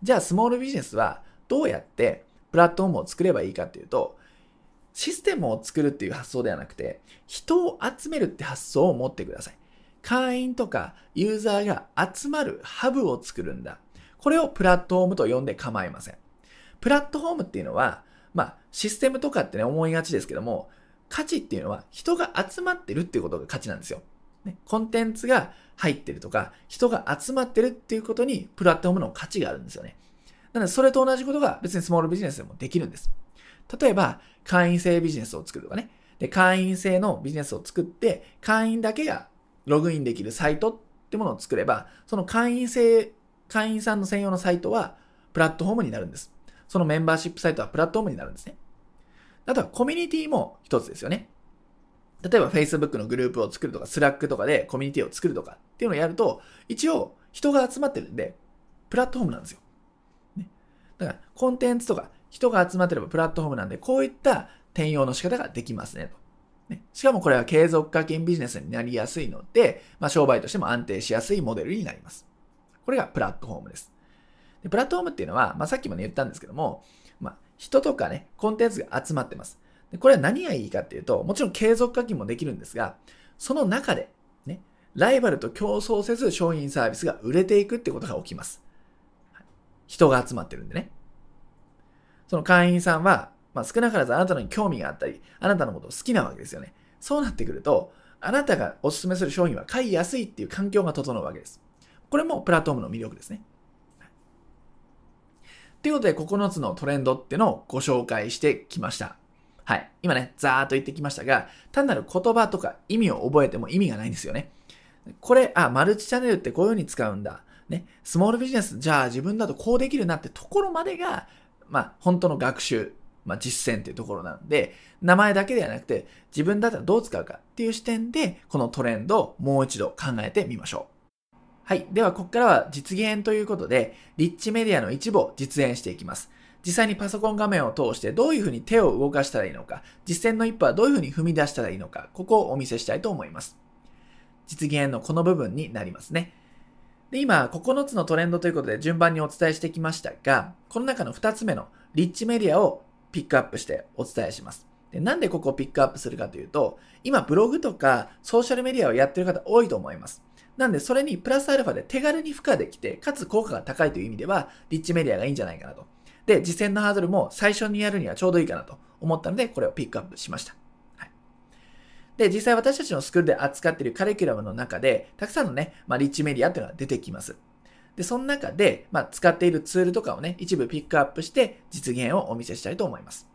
じゃあ、スモールビジネスはどうやってプラットフォームを作ればいいかっていうと、システムを作るっていう発想ではなくて、人を集めるって発想を持ってください。会員とかユーザーが集まるハブを作るんだ。これをプラットフォームと呼んで構いません。プラットフォームっていうのは、まあ、システムとかってね、思いがちですけども、価値っていうのは人が集まってるっていうことが価値なんですよ。ね、コンテンツが入ってるとか、人が集まってるっていうことに、プラットフォームの価値があるんですよね。なので、それと同じことが別にスモールビジネスでもできるんです。例えば、会員制ビジネスを作るとかね。で、会員制のビジネスを作って、会員だけがログインできるサイトってものを作れば、その会員制、会員さんの専用のサイトはプラットフォームになるんです。そのメンバーシップサイトはプラットフォームになるんですね。あとはコミュニティも一つですよね。例えば Facebook のグループを作るとか、Slack とかでコミュニティを作るとかっていうのをやると、一応人が集まってるんで、プラットフォームなんですよ。だからコンテンツとか人が集まってればプラットフォームなんで、こういった転用の仕方ができますねと。ね、しかもこれは継続課金ビジネスになりやすいので、まあ、商売としても安定しやすいモデルになります。これがプラットフォームです。でプラットフォームっていうのは、まあ、さっきも、ね、言ったんですけども、まあ、人とかね、コンテンツが集まってます。でこれは何がいいかっていうと、もちろん継続課金もできるんですが、その中で、ね、ライバルと競争せず商品サービスが売れていくってことが起きます。人が集まってるんでね。その会員さんは、まあ、少なからずあなたのに興味があったり、あなたのことを好きなわけですよね。そうなってくると、あなたがお勧めする商品は買いやすいっていう環境が整うわけです。これもプラットフォームの魅力ですね。ということで、9つのトレンドっていうのをご紹介してきました。はい。今ね、ざーっと言ってきましたが、単なる言葉とか意味を覚えても意味がないんですよね。これ、あ、マルチチャンネルってこういう風に使うんだ。ね。スモールビジネス、じゃあ自分だとこうできるなってところまでが、まあ、本当の学習、まあ、実践っていうところなんで、名前だけではなくて、自分だったらどう使うかっていう視点で、このトレンドをもう一度考えてみましょう。はい。では、ここからは実現ということで、リッチメディアの一部を実演していきます。実際にパソコン画面を通してどういうふうに手を動かしたらいいのか、実践の一歩はどういうふうに踏み出したらいいのか、ここをお見せしたいと思います。実現のこの部分になりますね。で、今、9つのトレンドということで順番にお伝えしてきましたが、この中の2つ目のリッチメディアをピックアップしてお伝えします。でなんでここをピックアップするかというと、今ブログとかソーシャルメディアをやってる方多いと思います。なんでそれにプラスアルファで手軽に付加できて、かつ効果が高いという意味では、リッチメディアがいいんじゃないかなと。で、実践のハードルも最初にやるにはちょうどいいかなと思ったので、これをピックアップしました。で、実際私たちのスクールで扱っているカリキュラムの中で、たくさんのね、まあ、リッチメディアっていうのが出てきます。で、その中で、まあ、使っているツールとかをね、一部ピックアップして実現をお見せしたいと思います。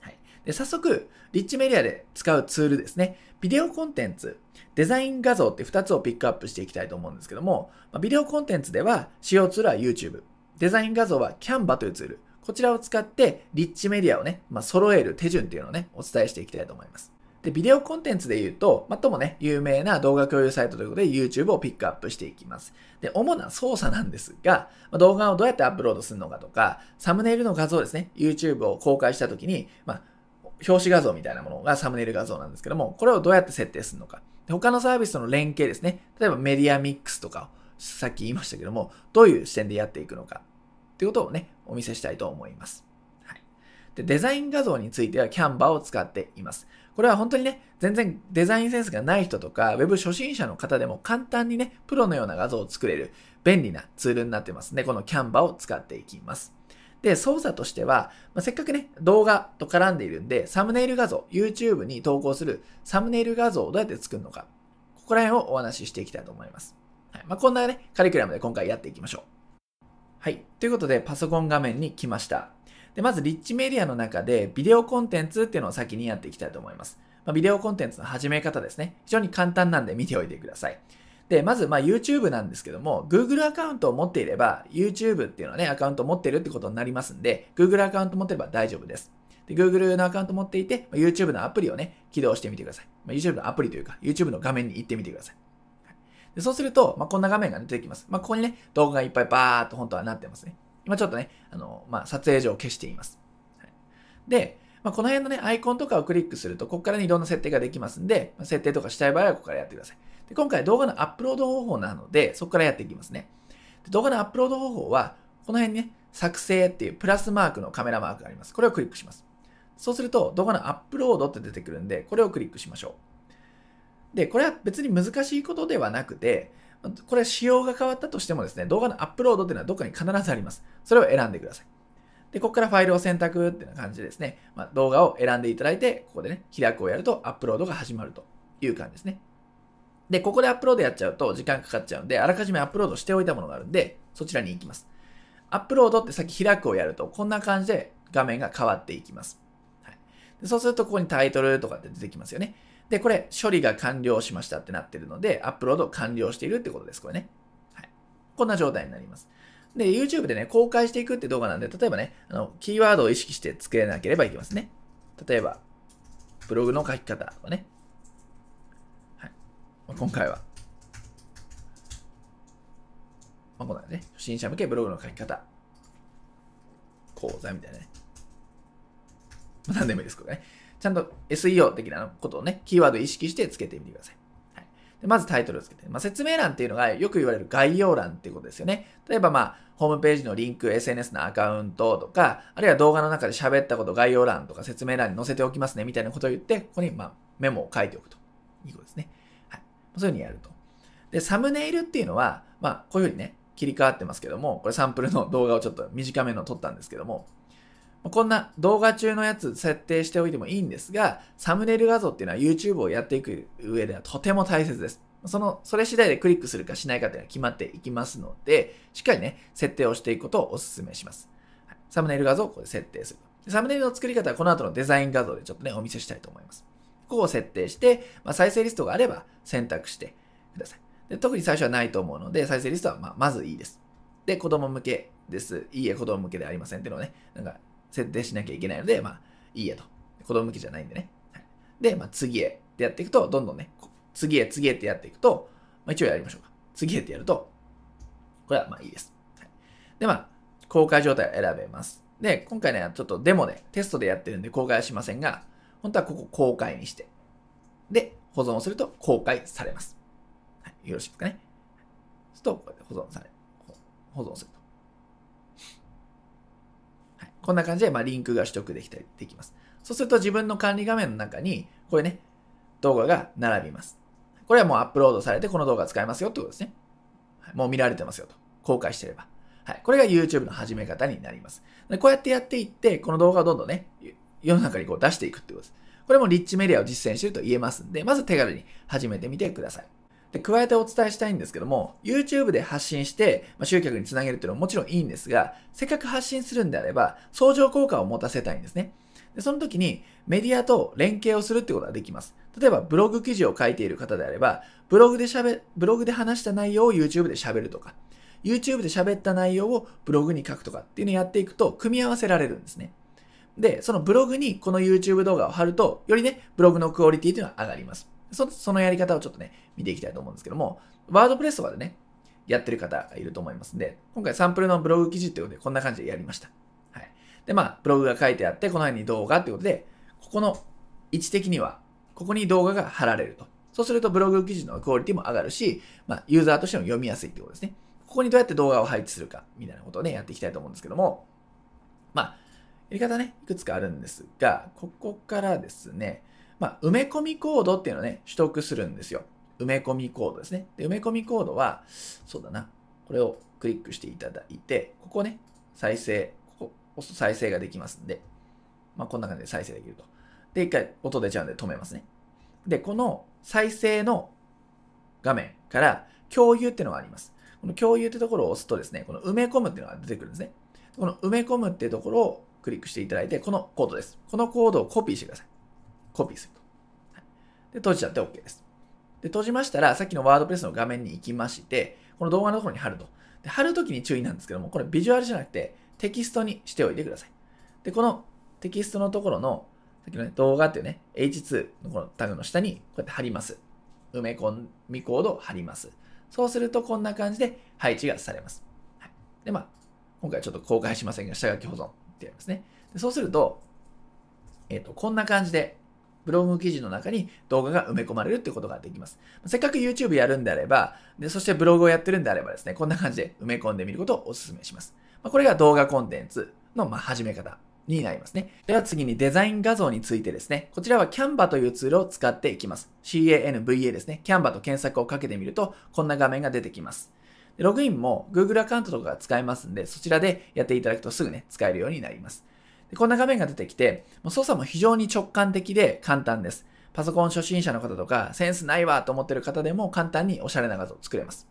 はい。で、早速、リッチメディアで使うツールですね。ビデオコンテンツ、デザイン画像って2つをピックアップしていきたいと思うんですけども、まあ、ビデオコンテンツでは使用ツールは YouTube。デザイン画像は Canva というツール。こちらを使って、リッチメディアをね、まあ、揃える手順っていうのをね、お伝えしていきたいと思います。で、ビデオコンテンツで言うと、まあ、ともね、有名な動画共有サイトということで YouTube をピックアップしていきます。で、主な操作なんですが、まあ、動画をどうやってアップロードするのかとか、サムネイルの画像ですね、YouTube を公開したときに、まあ、表紙画像みたいなものがサムネイル画像なんですけども、これをどうやって設定するのか。他のサービスとの連携ですね。例えばメディアミックスとかをさっき言いましたけども、どういう視点でやっていくのか。っていうことをね、お見せしたいと思います。はい。で、デザイン画像については Canva を使っています。これは本当にね、全然デザインセンスがない人とか、Web 初心者の方でも簡単にね、プロのような画像を作れる便利なツールになってますね。この Canva を使っていきます。で、操作としては、まあ、せっかくね、動画と絡んでいるんで、サムネイル画像、YouTube に投稿するサムネイル画像をどうやって作るのか、ここら辺をお話ししていきたいと思います。はい。まあ、こんなね、カリキュラムで今回やっていきましょう。はい。ということで、パソコン画面に来ました。で、まず、リッチメディアの中で、ビデオコンテンツっていうのを先にやっていきたいと思います。まあ、ビデオコンテンツの始め方ですね。非常に簡単なんで見ておいてください。で、まず、まあ、YouTube なんですけども、Google アカウントを持っていれば、YouTube っていうのはね、アカウントを持ってるってことになりますんで、Google アカウント持ってれば大丈夫です。で、Google のアカウント持っていて、YouTube のアプリをね、起動してみてください。まあ、YouTube のアプリというか、YouTube の画面に行ってみてください。でそうすると、まあ、こんな画面が出てきます。まあ、ここにね、動画がいっぱいバーっと本当はなってますね。今ちょっとね、あの、まあ、撮影上消しています。はい、で、まあ、この辺のね、アイコンとかをクリックすると、ここからね、いろんな設定ができますんで、まあ、設定とかしたい場合はここからやってください。で今回動画のアップロード方法なので、そこからやっていきますね。で動画のアップロード方法は、この辺にね、作成っていうプラスマークのカメラマークがあります。これをクリックします。そうすると、動画のアップロードって出てくるんで、これをクリックしましょう。で、これは別に難しいことではなくて、これ仕様が変わったとしてもですね、動画のアップロードっていうのはどっかに必ずあります。それを選んでください。で、ここからファイルを選択っていう感じでですね、まあ、動画を選んでいただいて、ここでね、開くをやるとアップロードが始まるという感じですね。で、ここでアップロードやっちゃうと時間かかっちゃうんで、あらかじめアップロードしておいたものがあるんで、そちらに行きます。アップロードってさっき開くをやると、こんな感じで画面が変わっていきます。はい、でそうすると、ここにタイトルとかって出てきますよね。で、これ、処理が完了しましたってなってるので、アップロード完了しているってことです、これね。はいこんな状態になります。で、YouTube でね、公開していくって動画なんで、例えばね、あの、キーワードを意識して作れなければいけますね。例えば、ブログの書き方とかね。はい。今回は、まあ、こんなね、初心者向けブログの書き方、講座みたいなね。まあ、何でもいいですけどね。ちゃんと SEO 的なことをね、キーワード意識してつけてみてください。はいでまずタイトルをつけて、まあ、説明欄っていうのがよく言われる概要欄っていうことですよね。例えばまあ、ホームページのリンク、SNS のアカウントとか、あるいは動画の中で喋ったこと概要欄とか説明欄に載せておきますねみたいなことを言って、ここにまあメモを書いておくということですね。はい。そういうふうにやると。で、サムネイルっていうのは、まあ、こういうふうにね、切り替わってますけども、これサンプルの動画をちょっと短めの撮ったんですけども、こんな動画中のやつ設定しておいてもいいんですが、サムネイル画像っていうのは YouTube をやっていく上ではとても大切です。その、それ次第でクリックするかしないかっていうのは決まっていきますので、しっかりね、設定をしていくことをお勧めします。サムネイル画像をここで設定する。サムネイルの作り方はこの後のデザイン画像でちょっとね、お見せしたいと思います。ここを設定して、まあ、再生リストがあれば選択してください。で特に最初はないと思うので、再生リストはままずいいです。で、子供向けです。いいえ、子供向けではありませんっていうのをね、なんか設定しなきゃいけないので、まあ、いいえと。子供向けじゃないんでね。はい、で、まあ、次へってやっていくと、どんどんね、次へ次へってやっていくと、まあ、一応やりましょうか。次へってやると、これはまあいいです。はい、で、まあ、公開状態を選べます。で、今回ね、ちょっとデモで、テストでやってるんで公開はしませんが、本当はここ公開にして、で、保存をすると公開されます。はい、よろしいですかね。そうすると、こうやって保存され、保存すると。こんな感じで、まあ、リンクが取得できたりできます。そうすると自分の管理画面の中に、これね、動画が並びます。これはもうアップロードされてこの動画使えますよってことですね。はい、もう見られてますよと。公開してれば。はい。これが YouTube の始め方になります。でこうやってやっていって、この動画をどんどんね、世の中にこう出していくってことです。これもリッチメディアを実践してると言えますんで、まず手軽に始めてみてください。で、加えてお伝えしたいんですけども、YouTube で発信して、まあ、集客につなげるっていうのはもちろんいいんですが、せっかく発信するんであれば、相乗効果を持たせたいんですね。で、その時にメディアと連携をするってことができます。例えばブログ記事を書いている方であれば、ブログで喋、ブログで話した内容を YouTube で喋るとか、YouTube で喋った内容をブログに書くとかっていうのをやっていくと、組み合わせられるんですね。で、そのブログにこの YouTube 動画を貼ると、よりね、ブログのクオリティっていうのは上がります。そそのやり方をちょっとね、見ていきたいと思うんですけども、ワードプレスとかでね、やってる方がいると思いますんで、今回サンプルのブログ記事ってことでこんな感じでやりました。はい。で、まあ、ブログが書いてあって、この辺に動画ってことで、ここの位置的にはここに動画が貼られると。そうするとブログ記事のクオリティも上がるし、まあ、ユーザーとしても読みやすいってことですね。ここにどうやって動画を配置するか、みたいなことをね、やっていきたいと思うんですけども、まあ、やり方ね、いくつかあるんですが、ここからですね、まあ、埋め込みコードっていうのをね、取得するんですよ。埋め込みコードですね。で、埋め込みコードは、そうだな、これをクリックしていただいて、ここね、再生、ここ押すと再生ができますんで、まあ、こんな感じで再生できると。で、一回音出ちゃうんで止めますね。で、この再生の画面から共有っていうのがあります。この共有ってところを押すとですね、この埋め込むっていうのが出てくるんですね。この埋め込むっていうところをクリックしていただいて、このコードです。このコードをコピーしてください。コピーすると。で、閉じちゃって OK です。で、閉じましたら、さっきのワードプレスの画面に行きまして、この動画のところに貼ると。で、貼るときに注意なんですけども、これビジュアルじゃなくてテキストにしておいてください。で、このテキストのところの、さっきのね、動画っていうね、H2 のこのタグの下にこうやって貼ります。埋め込みコードを貼ります。そうするとこんな感じで配置がされます。はい、で、まあ、今回ちょっと公開しませんが、下書き保存ってやりますね。でそうすると、えっ、ー、と、こんな感じで、ブログ記事の中に動画が埋め込まれるってことができます。せっかく YouTube やるんであれば、でそしてブログをやってるんであればですね、こんな感じで埋め込んでみることをお勧めします。ま、これが動画コンテンツのま始め方になりますね。では次にデザイン画像についてですね、こちらは Canva というツールを使っていきます。CANVA ですね。Canva と検索をかけてみると、こんな画面が出てきます。ログインも Google アカウントとかが使えますんで、そちらでやっていただくとすぐね、使えるようになります。でこんな画面が出てきて、操作も非常に直感的で簡単です。パソコン初心者の方とか、センスないわと思ってる方でも簡単におしゃれな画像を作れます。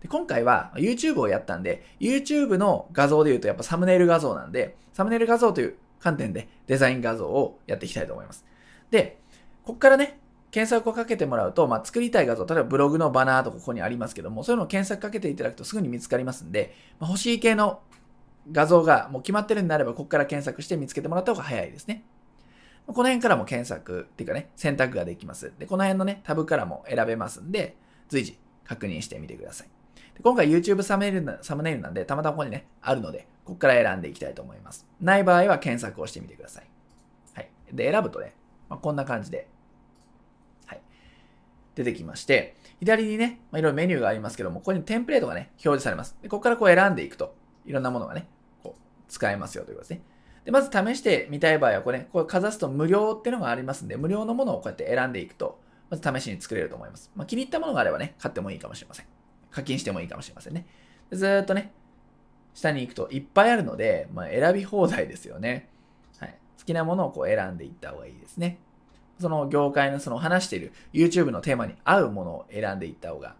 で今回は YouTube をやったんで、YouTube の画像で言うとやっぱサムネイル画像なんで、サムネイル画像という観点でデザイン画像をやっていきたいと思います。で、ここからね、検索をかけてもらうと、まあ、作りたい画像、例えばブログのバナーとかここにありますけども、そういうのを検索かけていただくとすぐに見つかりますんで、まあ、欲しい系の画像がもう決まってるんであれば、ここから検索して見つけてもらった方が早いですね。この辺からも検索っていうかね、選択ができます。で、この辺のね、タブからも選べますんで、随時確認してみてください。で今回 YouTube サムネイルなサムネイルなんで、たまたまここにね、あるので、ここから選んでいきたいと思います。ない場合は検索をしてみてください。はい。で、選ぶとね、まあ、こんな感じではい出てきまして、左にね、まあ、いろいろメニューがありますけども、ここにテンプレートがね、表示されます。でここからこう選んでいくと、いろんなものがね、こう、使えますよということですね。で、まず試してみたい場合は、これね、これかざすと無料っていうのがありますんで、無料のものをこうやって選んでいくと、まず試しに作れると思います。まあ、気に入ったものがあればね、買ってもいいかもしれません。課金してもいいかもしれませんね。ずっとね、下に行くといっぱいあるので、まあ、選び放題ですよね。はい。好きなものをこう選んでいった方がいいですね。その業界のその話している YouTube のテーマに合うものを選んでいった方が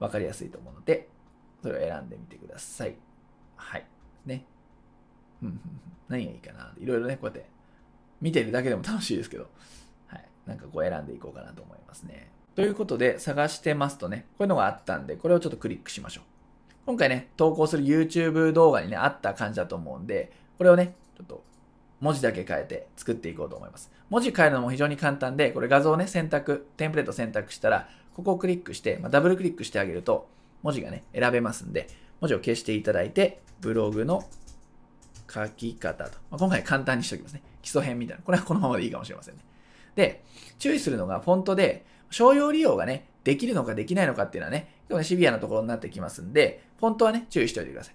分かりやすいと思うので、それを選んでみてください。はい。ね。何がいいかな。いろいろね、こうやって見てるだけでも楽しいですけど、はい。なんかこう選んでいこうかなと思いますね。ということで、探してますとね、こういうのがあったんで、これをちょっとクリックしましょう。今回ね、投稿する YouTube 動画にね、あった感じだと思うんで、これをね、ちょっと文字だけ変えて作っていこうと思います。文字変えるのも非常に簡単で、これ画像をね、選択、テンプレート選択したら、ここをクリックして、まあ、ダブルクリックしてあげると、文字がね、選べますんで、文字を消していただいて、ブログの書き方と。まあ、今回簡単にしておきますね。基礎編みたいな。これはこのままでいいかもしれませんね。で、注意するのがフォントで、商用利用がね、できるのかできないのかっていうのはね、結構ね、シビアなところになってきますんで、フォントはね、注意しておいてください。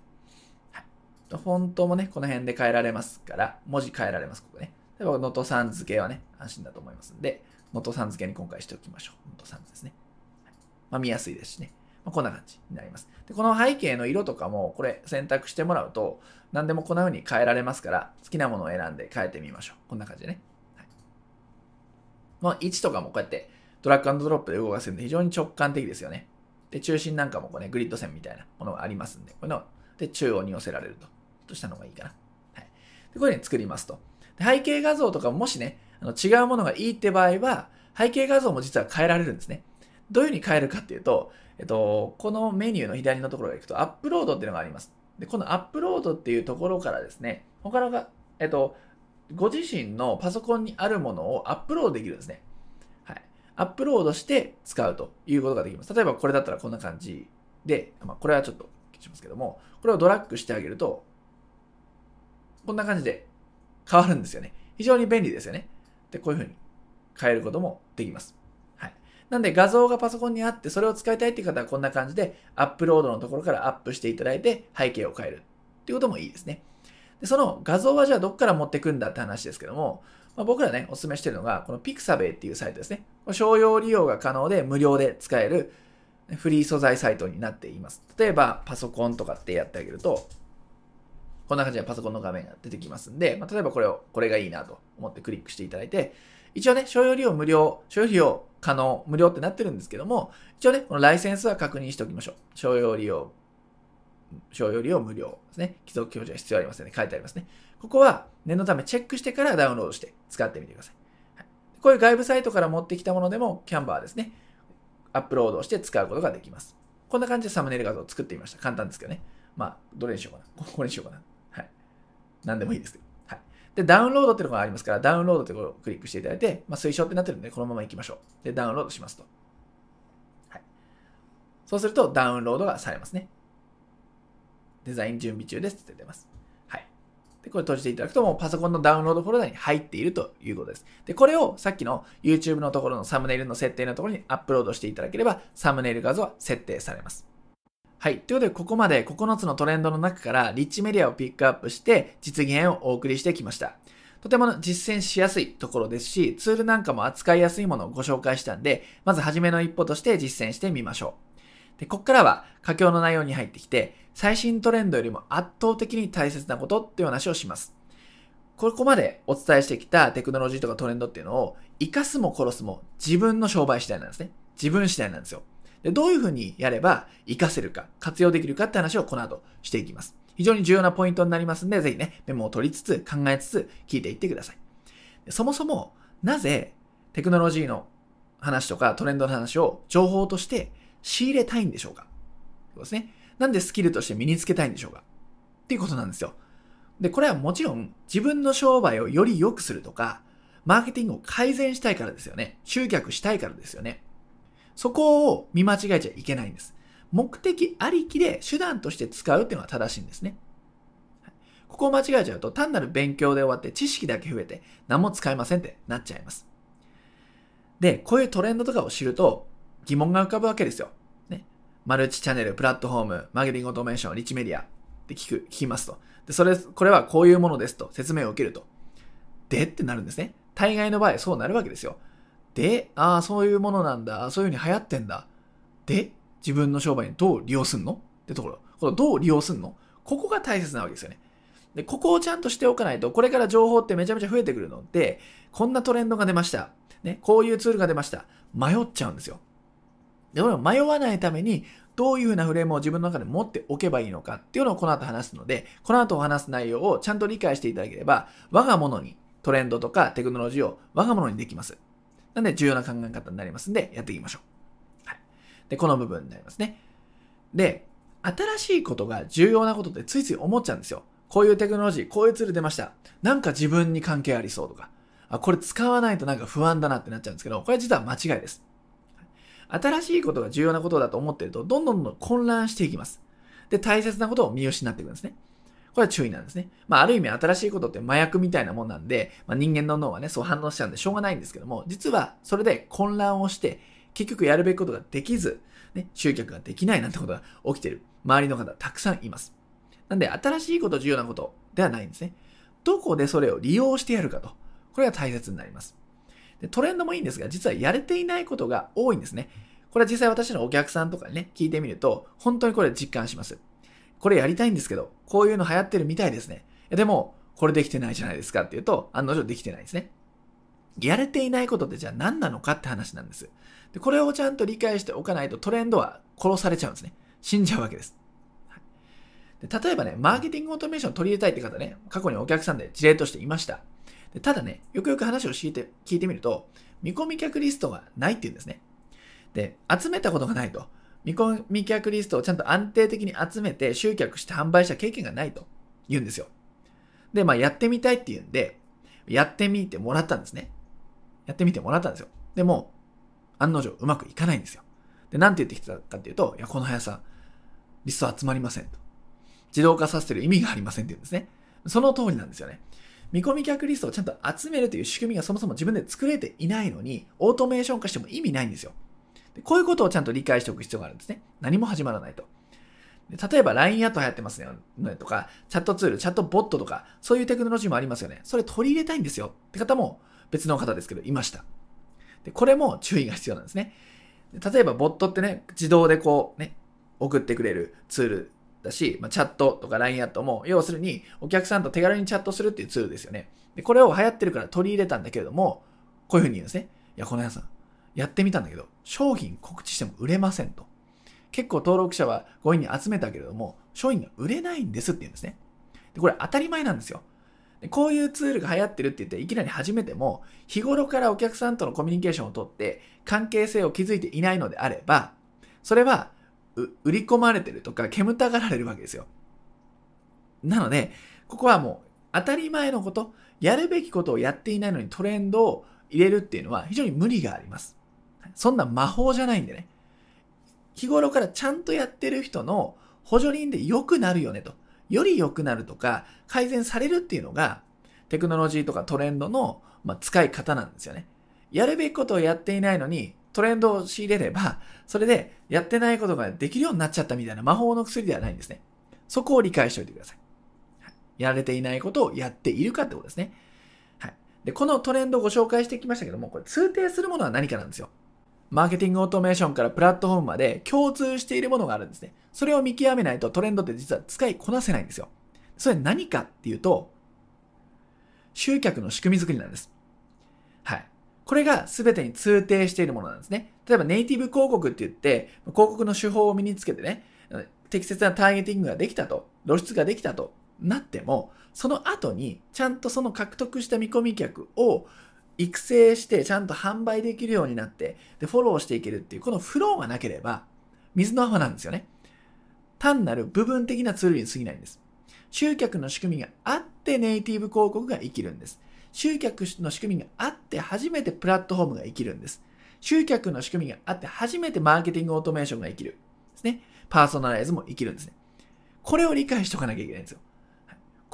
フォントもね、この辺で変えられますから、文字変えられます、ここね。例えば、能登さん付けはね、安心だと思いますんで、能登さん付けに今回しておきましょう。能登さんですね。はい、まあ、見やすいですしね。まあ、こんな感じになります。で、この背景の色とかも、これ選択してもらうと、何でもこんな風に変えられますから、好きなものを選んで変えてみましょう。こんな感じでね。はい、まあ、位置とかもこうやってドラッグドロップで動かせるんで非常に直感的ですよね。で、中心なんかもこうね、グリッド線みたいなものがありますんで、こういうので中央に寄せられると。としたのがいいかな。はい。でこういうふうに作りますと。で背景画像とかもしね、あの違うものがいいって場合は、背景画像も実は変えられるんですね。どういうふうに変えるかっていうと、えっと、このメニューの左のところが行くと、アップロードっていうのがあります。で、このアップロードっていうところからですね、他のが、えっと、ご自身のパソコンにあるものをアップロードできるんですね。はい。アップロードして使うということができます。例えばこれだったらこんな感じで、まあ、これはちょっと消しますけども、これをドラッグしてあげると、こんな感じで変わるんですよね。非常に便利ですよね。で、こういう風に変えることもできます。なんで画像がパソコンにあって、それを使いたいっていう方はこんな感じで、アップロードのところからアップしていただいて、背景を変えるっていうこともいいですね。で、その画像はじゃあどっから持ってくんだって話ですけども、まあ、僕らね、お勧めしてるのが、この Pixabay っていうサイトですね。商用利用が可能で無料で使えるフリー素材サイトになっています。例えば、パソコンとかってやってあげると、こんな感じでパソコンの画面が出てきますんで、まあ、例えばこれを、これがいいなと思ってクリックしていただいて、一応ね、商用利用無料、商用利用可能、無料ってなってるんですけども、一応ね、このライセンスは確認しておきましょう。商用利用使用よりを無料ですね。既読表示は必要ありませんね。書いてありますね。ここは念のためチェックしてからダウンロードして使ってみてください。はい、こういう外部サイトから持ってきたものでも、キャンバーですね。アップロードして使うことができます。こんな感じでサムネイル画像を作ってみました。簡単ですけどね。まあ、どれにしようかな。これにしようかな。はい。何でもいいですけど。で、ダウンロードっていうのがありますから、ダウンロードってころをクリックしていただいて、まあ、推奨ってなってるんで、このまま行きましょう。で、ダウンロードしますと。はい。そうすると、ダウンロードがされますね。デザイン準備中ですって出ます。はい。で、これ閉じていただくと、もうパソコンのダウンロードフォルダに入っているということです。で、これをさっきの YouTube のところのサムネイルの設定のところにアップロードしていただければ、サムネイル画像は設定されます。はい。ということで、ここまで9つのトレンドの中からリッチメディアをピックアップして実現をお送りしてきました。とても実践しやすいところですし、ツールなんかも扱いやすいものをご紹介したんで、まず初めの一歩として実践してみましょう。で、ここからは佳境の内容に入ってきて、最新トレンドよりも圧倒的に大切なことっていう話をします。ここまでお伝えしてきたテクノロジーとかトレンドっていうのを、活かすも殺すも自分の商売次第なんですね。自分次第なんですよ。でどういうふうにやれば活かせるか、活用できるかって話をこの後していきます。非常に重要なポイントになりますんで、ぜひね、メモを取りつつ、考えつつ、聞いていってください。そもそも、なぜテクノロジーの話とかトレンドの話を情報として仕入れたいんでしょうか？そうですね。なんでスキルとして身につけたいんでしょうか？っていうことなんですよ。で、これはもちろん自分の商売をより良くするとか、マーケティングを改善したいからですよね。集客したいからですよね。そこを見間違えちゃいけないんです。目的ありきで手段として使うっていうのは正しいんですね。ここを間違えちゃうと単なる勉強で終わって知識だけ増えて何も使えませんってなっちゃいます。で、こういうトレンドとかを知ると疑問が浮かぶわけですよ。ね。マルチチャンネル、プラットフォーム、マーケティングオートメーション、リッチメディアって聞く、聞きますと。で、それ、これはこういうものですと説明を受けると。でってなるんですね。大概の場合そうなるわけですよ。で、ああ、そういうものなんだ。そういう風に流行ってんだ。で、自分の商売にどう利用すんの？ってところ。このどう利用すんの？ここが大切なわけですよね。で、ここをちゃんとしておかないと、これから情報ってめちゃめちゃ増えてくるので、こんなトレンドが出ました。ね、こういうツールが出ました。迷っちゃうんですよ。で、これ迷わないために、どういうふうなフレームを自分の中で持っておけばいいのか？っていうのをこの後話すので、この後お話す内容をちゃんと理解していただければ、我が物にトレンドとかテクノロジーを我が物にできます。なんで重要な考え方になりますんで、やっていきましょう。はい。で、この部分になりますね。で、新しいことが重要なことってついつい思っちゃうんですよ。こういうテクノロジー、こういうツール出ました。なんか自分に関係ありそうとか。あ、これ使わないとなんか不安だなってなっちゃうんですけど、これ実は間違いです。新しいことが重要なことだと思ってると、どんどんどんどん混乱していきます。で、大切なことを見失っていくんですね。これは注意なんですね。まあ、ある意味新しいことって麻薬みたいなもんなんで、まあ、人間の脳はね、そう反応しちゃうんでしょうがないんですけども、実はそれで混乱をして、結局やるべきことができず、ね、集客ができないなんてことが起きてる周りの方たくさんいます。なんで、新しいこと、重要なことではないんですね。どこでそれを利用してやるかと。これが大切になります。でトレンドもいいんですが、実はやれていないことが多いんですね。これは実際私のお客さんとかにね、聞いてみると、本当にこれ実感します。これやりたいんですけど、こういうの流行ってるみたいですね。でも、これできてないじゃないですかっていうと、案の定できてないですね。やれていないことってじゃあ何なのかって話なんです。でこれをちゃんと理解しておかないとトレンドは殺されちゃうんですね。死んじゃうわけです。で例えばね、マーケティングオートメーションを取り入れたいって方ね、過去にお客さんで事例としていました。でただね、よくよく話を聞いて聞いてみると、見込み客リストがないっていうんですね。で、集めたことがないと。見込み客リストをちゃんと安定的に集めて集客して販売した経験がないと言うんですよ。で、まあやってみたいって言うんで、やってみてもらったんですね。やってみてもらったんですよ。でも、案の定うまくいかないんですよ。で、なんて言ってきたかっていうと、いや、この速さ、リスト集まりませんと。自動化させてる意味がありませんって言うんですね。その通りなんですよね。見込み客リストをちゃんと集めるという仕組みがそもそも自分で作れていないのに、オートメーション化しても意味ないんですよ。でこういうことをちゃんと理解しておく必要があるんですね。何も始まらないと。例えば LINE アット流行ってますよねとか、チャットツール、チャットボットとか、そういうテクノロジーもありますよね。それ取り入れたいんですよって方も別の方ですけど、いました。で、これも注意が必要なんですね。例えば、ボットってね、自動でこう、ね、送ってくれるツールだし、まあ、チャットとか LINE アットも、要するに、お客さんと手軽にチャットするっていうツールですよね。で、これを流行ってるから取り入れたんだけれども、こういうふうに言うんですね。いや、この皆さん、やってみたんだけど、商品告知しても売れませんと。結構登録者は5位に集めたけれども、商品が売れないんですって言うんですね。でこれ当たり前なんですよ。でこういうツールが流行ってるって言っていきなり始めても、日頃からお客さんとのコミュニケーションをとって関係性を築いていないのであれば、それは売り込まれてるとか煙たがられるわけですよ。なので、ここはもう当たり前のこと、やるべきことをやっていないのにトレンドを入れるっていうのは非常に無理があります。そんな魔法じゃないんでね。日頃からちゃんとやってる人の補助輪で良くなるよねと。より良くなるとか改善されるっていうのがテクノロジーとかトレンドの、ま使い方なんですよね。やるべきことをやっていないのにトレンドを仕入れれば、それでやってないことができるようになっちゃったみたいな魔法の薬ではないんですね。そこを理解しておいてください。やられていないことをやっているかってことですね。はい。で、このトレンドをご紹介してきましたけども、これ通底するものは何かなんですよ。マーケティングオートメーションからプラットフォームまで共通しているものがあるんですね。それを見極めないとトレンドって実は使いこなせないんですよ。それ何かっていうと、集客の仕組み作りなんです。はい。これが全てに通底しているものなんですね。例えばネイティブ広告って言って、広告の手法を身につけてね、適切なターゲティングができたと、露出ができたとなっても、その後にちゃんとその獲得した見込み客を育成してちゃんと販売できるようになって、で、フォローしていけるっていう、このフローがなければ、水の泡なんですよね。単なる部分的なツールに過ぎないんです。集客の仕組みがあってネイティブ広告が生きるんです。集客の仕組みがあって初めてプラットフォームが生きるんです。集客の仕組みがあって初めてマーケティングオートメーションが生きる。ですね。パーソナライズも生きるんですね。これを理解しておかなきゃいけないんですよ。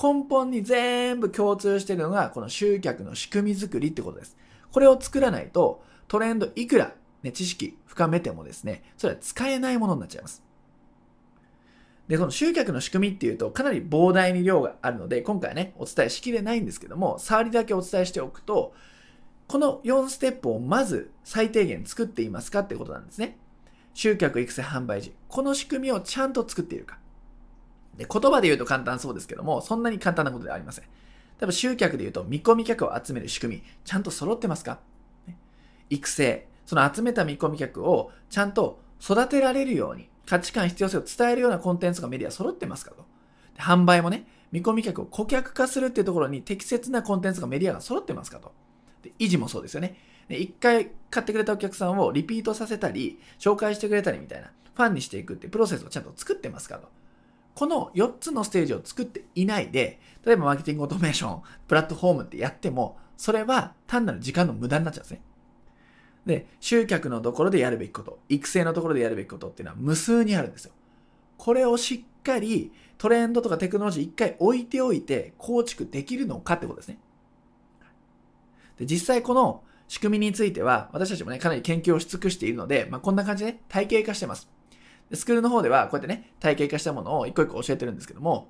根本に全部共通しているのが、この集客の仕組み作りってことです。これを作らないと、トレンドいくら、ね、知識深めてもですね、それは使えないものになっちゃいます。で、この集客の仕組みっていうと、かなり膨大に量があるので、今回はね、お伝えしきれないんですけども、触りだけお伝えしておくと、この4ステップをまず最低限作っていますかってことなんですね。集客育成販売時。この仕組みをちゃんと作っているか。で、言葉で言うと簡単そうですけども、そんなに簡単なことではありません。例えば集客で言うと、見込み客を集める仕組み、ちゃんと揃ってますか？育成、その集めた見込み客をちゃんと育てられるように、価値観、必要性を伝えるようなコンテンツがメディア揃ってますかと。販売もね、見込み客を顧客化するっていうところに適切なコンテンツがメディアが揃ってますかと。で維持もそうですよね。一回買ってくれたお客さんをリピートさせたり、紹介してくれたりみたいな、ファンにしていくってプロセスをちゃんと作ってますかと。この4つのステージを作っていないで、例えばマーケティングオートメーション、プラットフォームってやっても、それは単なる時間の無駄になっちゃうんですね。で、集客のところでやるべきこと、育成のところでやるべきことっていうのは無数にあるんですよ。これをしっかりトレンドとかテクノロジー一回置いておいて構築できるのかってことですね。で実際この仕組みについては私たちもね、かなり研究をし尽くしているので、まあ、こんな感じで、ね、体系化してます。スクールの方ではこうやってね、体系化したものを一個一個教えてるんですけども、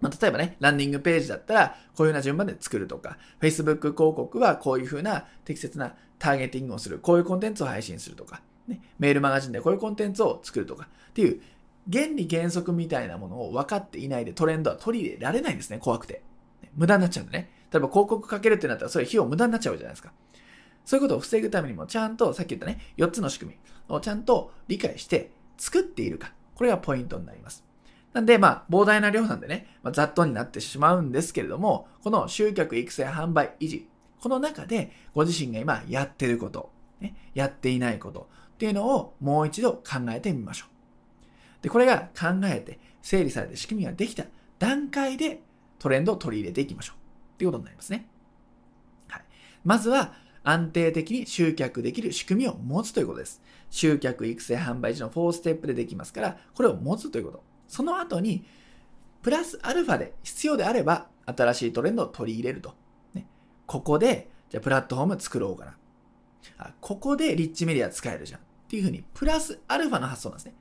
まあ、例えばね、ランディングページだったら、こういうような順番で作るとか、Facebook 広告はこういうふうな適切なターゲティングをする、こういうコンテンツを配信するとか、ね、メールマガジンでこういうコンテンツを作るとか、っていう原理原則みたいなものを分かっていないでトレンドは取り入れられないんですね、怖くて。無駄になっちゃうんでね。例えば広告かけるってなったら、それ費用無駄になっちゃうじゃないですか。そういうことを防ぐためにも、ちゃんと、さっき言ったね、4つの仕組みをちゃんと理解して作っているか。これがポイントになります。なんで、まあ、膨大な量なんでね、まあ、ざっとになってしまうんですけれども、この集客、育成、販売、維持、この中でご自身が今やってること、ね、やっていないことっていうのをもう一度考えてみましょう。で、これが考えて整理されて仕組みができた段階でトレンドを取り入れていきましょう。っていうことになりますね。はい。まずは安定的に集客できる仕組みを持つということです。集客、育成、販売時の4ステップでできますから、これを持つということ。その後に、プラスアルファで必要であれば、新しいトレンドを取り入れると。ね、ここで、じゃあプラットフォーム作ろうかな。あここでリッチメディア使えるじゃん。っていうふうに、プラスアルファの発想なんですね。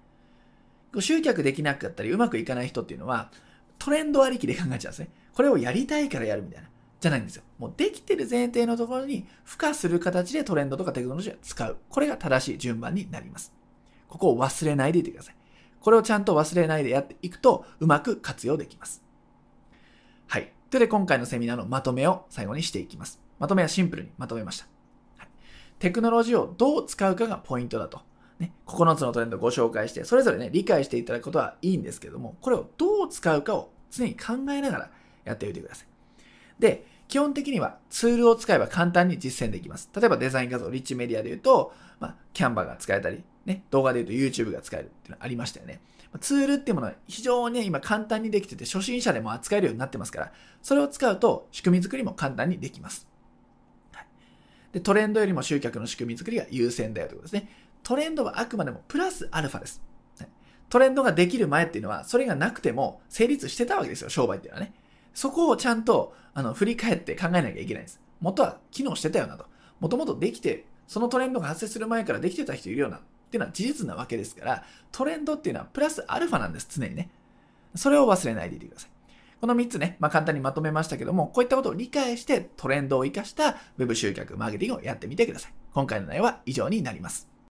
集客できなかったり、うまくいかない人っていうのは、トレンドありきで考えちゃうんですね。これをやりたいからやるみたいな。じゃないんですよ。もうできてる前提のところに付加する形でトレンドとかテクノロジーを使う。これが正しい順番になります。ここを忘れないでいてください。これをちゃんと忘れないでやっていくとうまく活用できます。はい。ということで今回のセミナーのまとめを最後にしていきます。まとめはシンプルにまとめました。はい、テクノロジーをどう使うかがポイントだと。ね、9つのトレンドをご紹介して、それぞれね、理解していただくことはいいんですけども、これをどう使うかを常に考えながらやっておいてください。で、基本的にはツールを使えば簡単に実践できます。例えばデザイン画像、リッチメディアで言うと、まあ、キャンバーが使えたり、ね、動画で言うと YouTube が使えるっていうのありましたよね。ツールっていうものは非常に、ね、今簡単にできてて、初心者でも扱えるようになってますから、それを使うと仕組み作りも簡単にできます。はい、でトレンドよりも集客の仕組み作りが優先だよということですね。トレンドはあくまでもプラスアルファです。トレンドができる前っていうのは、それがなくても成立してたわけですよ、商売っていうのはね。そこをちゃんとあの振り返って考えなきゃいけないんです。元は機能してたよなと。もともとできて、そのトレンドが発生する前からできてた人いるよなっていうのは事実なわけですから、トレンドっていうのはプラスアルファなんです、常にね。それを忘れないでいてください。この3つね、まあ、簡単にまとめましたけども、こういったことを理解してトレンドを活かした Web 集客、マーケティングをやってみてください。今回の内容は以上になります。